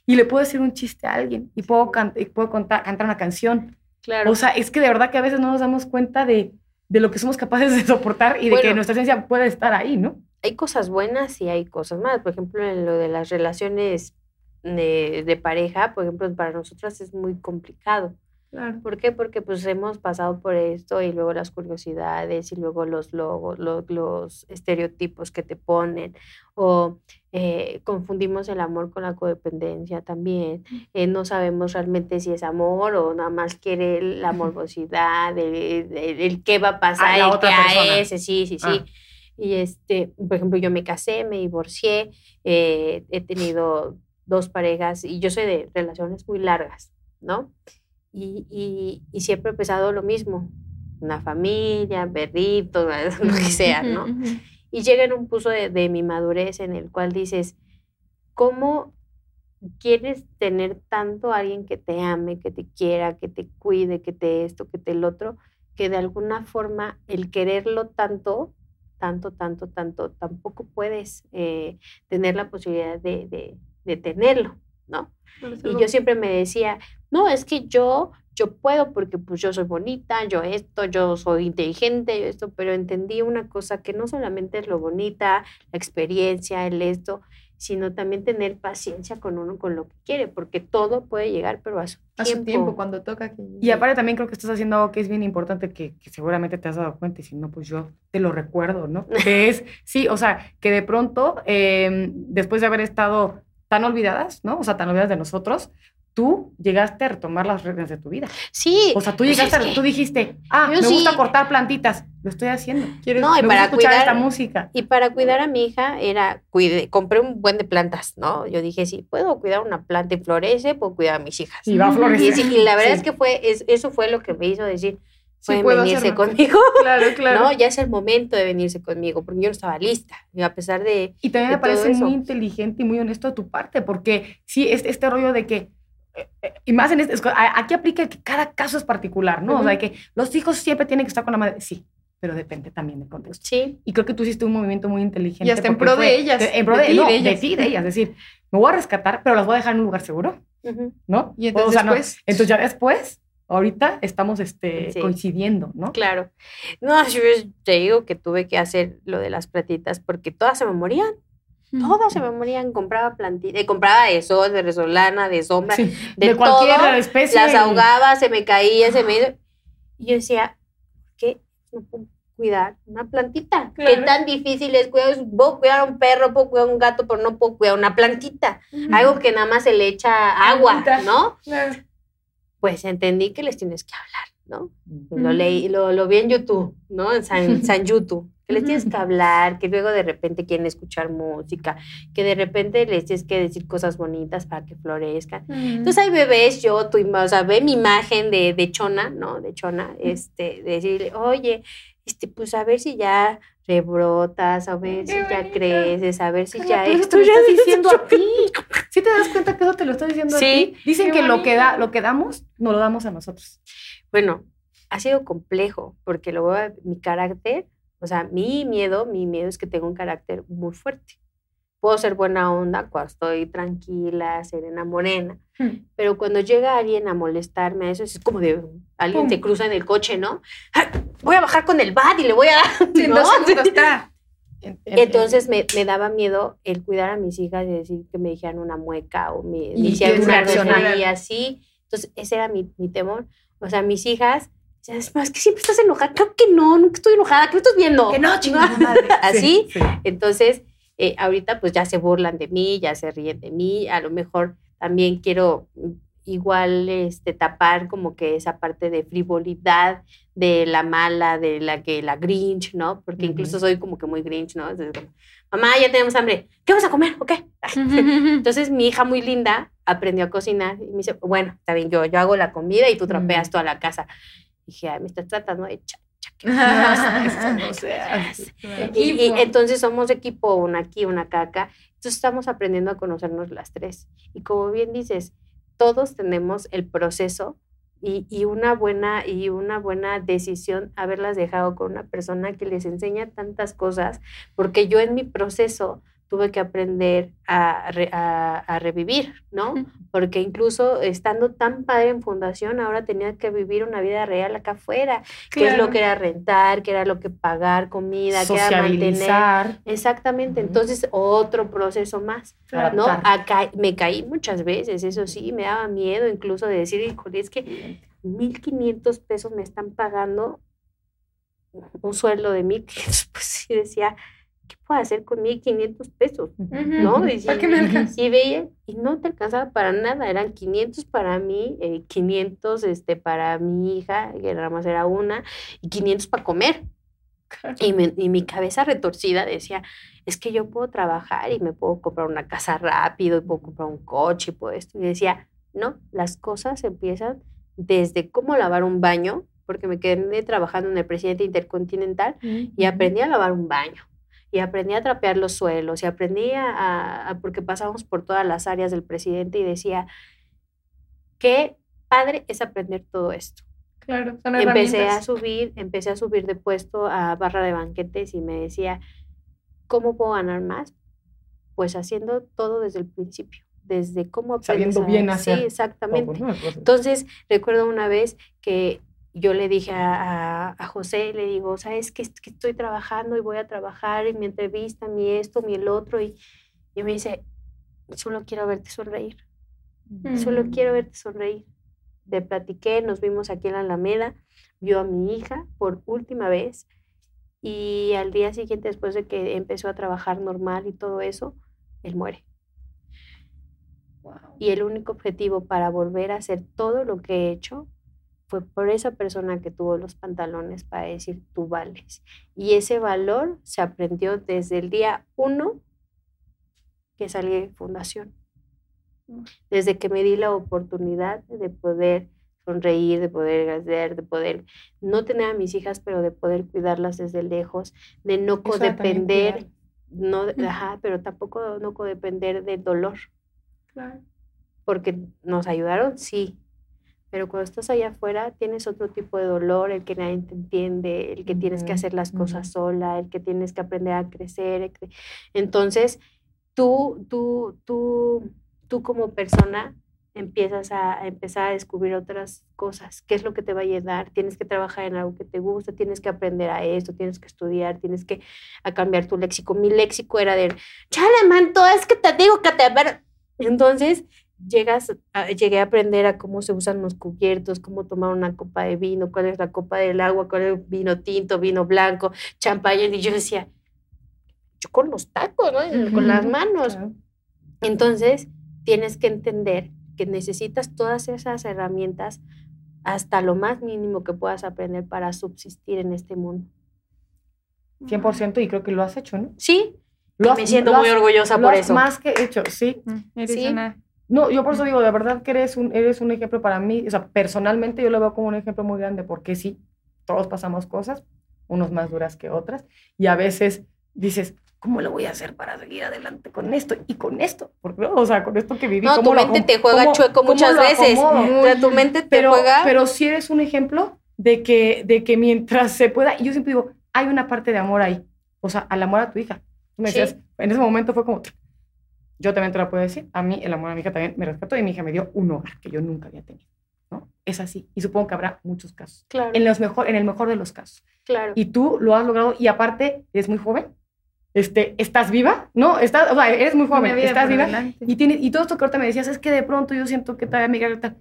Y le puedo decir un chiste a alguien y puedo, can- y puedo contar, cantar una canción. Claro. O sea, es que de verdad que a veces no nos damos cuenta de, de lo que somos capaces de soportar y de que nuestra esencia puede estar ahí, ¿no? hay cosas buenas y hay cosas malas. Por ejemplo, en lo de las relaciones de, de pareja, por ejemplo, para nosotras es muy complicado. Claro. ¿Por qué? Porque pues hemos pasado por esto y luego las curiosidades y luego los logos, lo- los, estereotipos que te ponen o eh, confundimos el amor con la codependencia también. Eh, no sabemos realmente si es amor o nada más quiere la [LAUGHS] morbosidad, el, el- el qué va a pasar, la el otra que ese, sí, sí, sí. Ah. Y este, por ejemplo, yo me casé, me divorcié, eh, he tenido dos parejas y yo soy de relaciones muy largas, ¿no? Y, y, y siempre he pensado lo mismo, una familia, perritos, [LAUGHS] lo que sea, ¿no? Y llega en un punto de, de mi madurez en el cual dices, ¿cómo quieres tener tanto a alguien que te ame, que te quiera, que te cuide, que te esto, que te el otro, que de alguna forma el quererlo tanto, tanto, tanto, tanto, tampoco puedes eh, tener la posibilidad de, de- de tenerlo, ¿no? Y yo siempre me decía, no, es que yo, yo puedo porque pues yo soy bonita, yo esto, yo soy inteligente, yo esto, pero entendí una cosa que no solamente es lo bonita, la experiencia, el esto, sino también tener paciencia con uno, con lo que quiere, porque todo puede llegar, pero a su a tiempo. su tiempo, cuando toca que Y aparte también creo que estás haciendo algo que es bien importante que, que seguramente te has dado cuenta y si no, pues yo te lo recuerdo, ¿no? [LAUGHS] Que es, sí, o sea, que de pronto, eh, después de haber estado tan olvidadas, ¿no? O sea, tan olvidadas de nosotros, tú llegaste a retomar las reglas de tu vida. Sí. O sea, tú pues es llegaste, a- que- tú dijiste, ah, me gusta sí. cortar plantitas, lo estoy haciendo. quieres No, y me para gusta escuchar cuidar- esta música. Y para cuidar a mi hija era, cuide, compré un buen de plantas, ¿no? Yo dije, si puedo cuidar una planta y florece, puedo cuidar a mis hijas. Y va a florecer. Y, sí, y la [LAUGHS] verdad Sí. es que fue, es- eso fue lo que me hizo decir, pueden puedo venirse hacerlo. conmigo. [LAUGHS] Claro, claro. No, ya es el momento de venirse conmigo, porque yo no estaba lista. Y a pesar de. Y también de me parece muy inteligente y muy honesto de tu parte, porque sí, este, este rollo de que, eh, eh, y más en este, aquí aplica que cada caso es particular, ¿no? O sea, que los hijos siempre tienen que estar con la madre, sí, pero depende también del contexto. Sí, Y creo que tú hiciste un movimiento muy inteligente. Y hasta en pro de fue- ellas, En pro de de, ti no, de de ellas. ti y de ellas. Es decir, me voy a rescatar, pero las voy a dejar en un lugar seguro, ujú, ¿no? Y entonces O sea, no, después- entonces ya después, ahorita estamos este, Sí. coincidiendo, ¿no? claro. No, yo te digo que tuve que hacer lo de las platitas porque todas se me morían. Todas se me morían. Compraba plantitas, compraba de sol, de resolana, de sombra, Sí, de, de, cualquier todo, especie. las ahogaba, se me caía, se me... Y yo decía, ¿qué? No puedo cuidar una plantita. ¿Qué Claro. tan difícil es cuidar? Puedo cuidar a un perro, puedo cuidar a un gato, pero no puedo cuidar una plantita. Algo que nada más se le echa agua. ¿no? Claro. Pues entendí que les tienes que hablar, ¿no? Mm. Lo leí, lo, lo vi en YouTube, ¿no? En San, [LAUGHS] San YouTube. Que les tienes que hablar, que luego de repente quieren escuchar música, que de repente les tienes que decir cosas bonitas para que florezcan. Entonces hay bebés, yo, tu, o sea, ve mi imagen de, de Chona, ¿no? De Chona, este, de decirle, oye, este, pues a ver si ya rebrotas, a ver Qué si ya creces, a ver si ya esto ya estás es- diciendo [LAUGHS] a ti. ¿Sí te das cuenta que eso te lo estoy diciendo Sí. a ti? Dicen Qué que lo que, da, lo que damos, nos lo damos a nosotros. Bueno, ha sido complejo porque luego mi carácter, o sea, mi miedo, mi miedo es que tengo un carácter muy fuerte. Puedo ser buena onda cuando estoy tranquila, serena, morena, pero cuando llega alguien a molestarme, eso es como de alguien Pum. te cruza en el coche, ¿no? ¡Ay! Voy a bajar con el bat y le voy a dar. [LAUGHS] Sí, ¿no? dos [LAUGHS] segundos Entonces me, me daba miedo el cuidar a mis hijas y decir que me dijeran una mueca o me, hicieran una grosería así. Entonces ese era mi, mi temor. O sea, mis hijas, decían, es más que siempre estás enojada. Creo que no, nunca estoy enojada. ¿Qué me estás viendo? Que no, [LAUGHS] chingada madre. Así. Sí, sí. Entonces, eh, ahorita pues ya se burlan de mí, ya se ríen de mí. A lo mejor también quiero igual este, tapar como que esa parte de frivolidad de la mala, de la que la Grinch, ¿no? Porque incluso soy como que muy Grinch, ¿no? Entonces, como, mamá, ya tenemos hambre. ¿Qué vamos a comer? ¿O qué? [LAUGHS] [LAUGHS] Entonces mi hija muy linda aprendió a cocinar y me dice, bueno, está bien, yo, yo hago la comida y tú trapeas toda la casa. dije, ay, me estás tratando de cha- No, y, y entonces somos equipo, una aquí, una acá, acá. Estamos aprendiendo a conocernos las tres. Y como bien dices, todos tenemos el proceso y, y una buena y una buena decisión haberlas dejado con una persona que les enseña tantas cosas, porque yo en mi proceso tuve que aprender a, re- a- a revivir, ¿no? Porque incluso estando tan padre en fundación, ahora tenía que vivir una vida real acá afuera, que es lo Claro. que era rentar, que era lo que pagar comida, que era mantener. Exactamente, Ujú. entonces otro proceso más, Claro. ¿no? Acá me caí muchas veces, eso sí, me daba miedo incluso de decir, híjole, es que 1.500 pesos me están pagando un sueldo de 1.500, [LAUGHS] pues sí decía, ¿qué puedo hacer con 1.500 pesos? ¿No? Y, ¿Para qué me alcanza? y veía, y no te alcanzaba para nada, eran 500 para mí, eh, 500 este, para mi hija, que nada más era una, y 500 para comer. Y, me- y mi cabeza retorcida decía, es que yo puedo trabajar y me puedo comprar una casa rápido, y puedo comprar un coche y puedo esto. Y decía, no, las cosas empiezan desde cómo lavar un baño, porque me quedé trabajando en el presidente intercontinental y aprendí a lavar un baño y aprendí a trapear los suelos y aprendí a, porque pasamos por todas las áreas del presidente y decía, qué padre es aprender todo esto. Claro, son Empecé a subir, empecé a subir de puesto a barra de banquetes y me decía, ¿cómo puedo ganar más? Pues haciendo todo desde el principio, desde cómo aprendes Sabiendo bien hacer Sí, exactamente. Entonces, recuerdo una vez que yo le dije a, a- a José, le digo, ¿sabes qué? que estoy trabajando y voy a trabajar en mi entrevista, mi esto, mi el otro? Y, y me dice, solo quiero verte sonreír, solo Mm. quiero verte sonreír. Le platiqué, nos vimos aquí en la Alameda, vio a mi hija por última vez y al día siguiente, después de que empezó a trabajar normal y todo eso, él muere. Y el único objetivo para volver a hacer todo lo que he hecho fue por esa persona que tuvo los pantalones para decir tú vales. Y ese valor se aprendió desde el día uno que salí de fundación. Desde que me di la oportunidad de poder sonreír, de poder agradecer, de poder no tener a mis hijas, pero de poder cuidarlas desde lejos, de no codepender, no, ajá, pero tampoco no codepender del dolor. Claro. Porque nos ayudaron, sí, pero cuando estás allá afuera tienes otro tipo de dolor, el que nadie te entiende, el que tienes que hacer las cosas sola, el que tienes que aprender a crecer. Entonces, tú, tú, tú, tú como persona empiezas a, empezar a descubrir otras cosas. ¿Qué es lo que te va a llenar? Tienes que trabajar en algo que te gusta, tienes que aprender a esto, tienes que estudiar, tienes que a cambiar tu léxico. Mi léxico era de, chale, manto, es que te digo que te... Entonces, llegas llegué a aprender a cómo se usan los cubiertos, cómo tomar una copa de vino, cuál es la copa del agua, cuál es el vino tinto, vino blanco, champaña, y yo decía, yo con los tacos, ¿no? Con las manos. Entonces, tienes que entender que necesitas todas esas herramientas hasta lo más mínimo que puedas aprender para subsistir en este mundo. 100% y creo que lo has hecho, ¿no? Sí, lo me siento muy orgullosa por eso. Más que hecho, sí. Mm, sí. No, yo por eso digo, de verdad que eres un, eres un ejemplo para mí, o sea, personalmente yo lo veo como un ejemplo muy grande, porque sí, todos pasamos cosas, unos más duras que otras, y a veces dices, ¿cómo lo voy a hacer para seguir adelante con esto y con esto? Porque, o sea, con esto que viví. No, tu mente te juega chueco muchas veces. O sea, tu mente te pero, juega. Pero sí eres un ejemplo de que, de que mientras se pueda, y yo siempre digo, hay una parte de amor ahí, o sea, al amor a tu hija. me decías, en ese momento fue como, yo también te lo puedo decir, a mí el amor a mi hija también me respetó y mi hija me dio un hogar que yo nunca había tenido. ¿no? Es así. Y supongo que habrá muchos casos. Claro. En, los mejor, en el mejor de los casos. Claro. Y tú lo has logrado y aparte eres muy joven. Este, ¿Estás viva? ¿No? Estás, o sea, eres muy joven, estás viva. Y, tienes, y todo esto que ahorita me decías es que de pronto yo siento que todavía mi está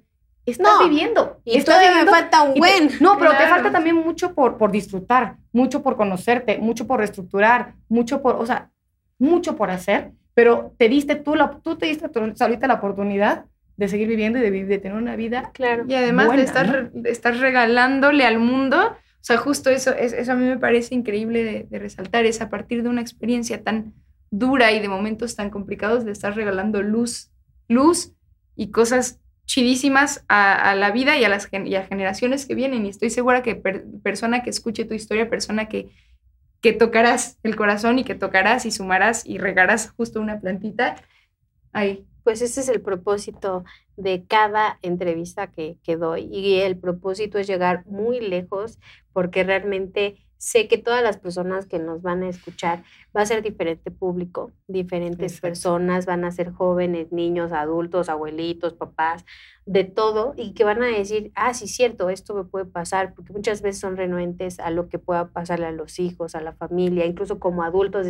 Estás viviendo. Y todavía me falta un buen. no, pero te falta también mucho por, por disfrutar, mucho por conocerte, mucho por reestructurar, mucho por, o sea, mucho por hacer pero te diste tú, la, tú te diste ahorita la oportunidad de seguir viviendo y de, de tener una vida. Claro. Y además de, estar, estar regalándole al mundo, o sea, justo eso, eso a mí me parece increíble de, resaltar, es a partir de una experiencia tan dura y de momentos tan complicados de estar regalando luz, luz y cosas chidísimas a, la vida y a las y a generaciones que vienen. Y estoy segura que persona que escuche tu historia, persona que que tocarás el corazón y que tocarás y sumarás y regarás justo una plantita ahí. Pues ese es el propósito de cada entrevista que, que doy y el propósito es llegar muy lejos porque realmente sé que todas las personas que nos van a escuchar va a ser diferente público, diferentes personas, van a ser jóvenes, niños, adultos, abuelitos, papás, de todo y que van a decir, ah, sí, cierto, esto me puede pasar, porque muchas veces son renuentes a lo que pueda pasarle a los hijos, a la familia, incluso como adultos,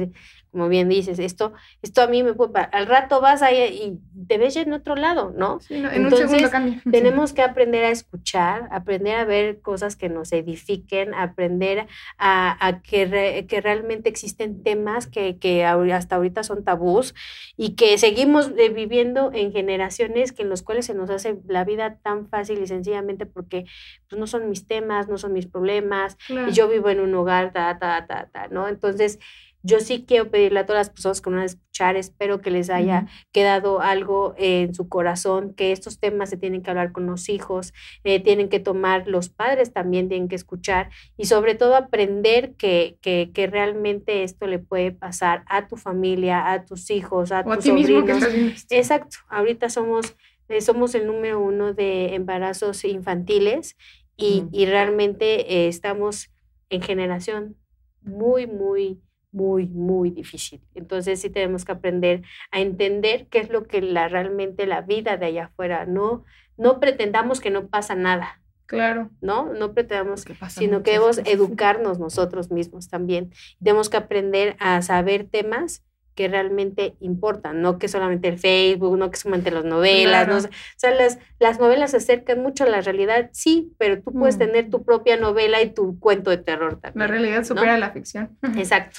como bien dices, esto, esto a mí me puede pasar. Al rato vas ahí y te ves ya en otro lado, ¿no? en Entonces, un segundo [LAUGHS] tenemos que aprender a escuchar, aprender a ver cosas que nos edifiquen, aprender a, que, que realmente existen temas que, que hasta ahorita son tabús y que seguimos eh, viviendo en generaciones que en los cuales se nos hace la vida tan fácil y sencillamente porque pues, no son mis temas, no son mis problemas, y yo vivo en un hogar, ta, ta, ta, ta, ¿no? Entonces, yo sí quiero pedirle a todas las personas que van a escuchar, espero que les haya quedado algo en su corazón, que estos temas se tienen que hablar con los hijos, eh, tienen que tomar, los padres también tienen que escuchar y sobre todo aprender que, que, que realmente esto le puede pasar a tu familia, a tus hijos, a tus sobrinos. Exacto, ahorita somos somos el número uno de embarazos infantiles y, y realmente eh, estamos en generación muy, muy, muy, muy difícil. Entonces sí tenemos que aprender a entender qué es lo que la, realmente la vida de allá afuera, no, no pretendamos que no pasa nada. Claro. ¿No? No pretendamos, sino que debemos educarnos nosotros mismos también. Tenemos que aprender a saber temas que realmente importan, no que solamente el Facebook, no que solamente las novelas, ¿no? o sea, las, las novelas se acercan mucho a la realidad, sí, pero tú puedes mm. tener tu propia novela y tu cuento de terror también. La realidad supera la ficción. [LAUGHS] Exacto.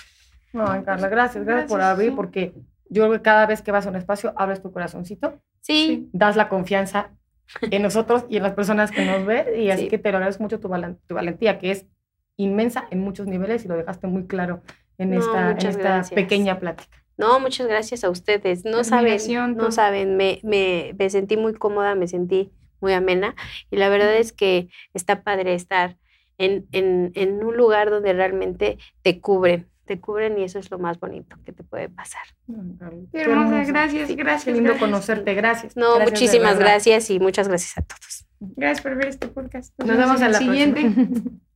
Bueno, Carla, gracias, gracias, por abrir, porque yo creo que cada vez que vas a un espacio, abres tu corazoncito. Sí. Das la confianza en nosotros y en las personas que nos ven, y así que te lo agradezco mucho tu, tu valentía, que es inmensa en muchos niveles y lo dejaste muy claro en esta, en esta pequeña plática. No, muchas gracias a ustedes. No saben, no saben, me, me, me, sentí muy cómoda, me sentí muy amena. Y la verdad es que está padre estar en, en, en un lugar donde realmente te cubren, te cubren y eso es lo más bonito que te puede pasar. Qué hermosa, gracias, Sí, gracias. Qué lindo gracias. conocerte, gracias. No, Gracias muchísimas gracias y muchas gracias a todos. Gracias por ver este podcast. Nos vemos en la siguiente. próxima. [LAUGHS]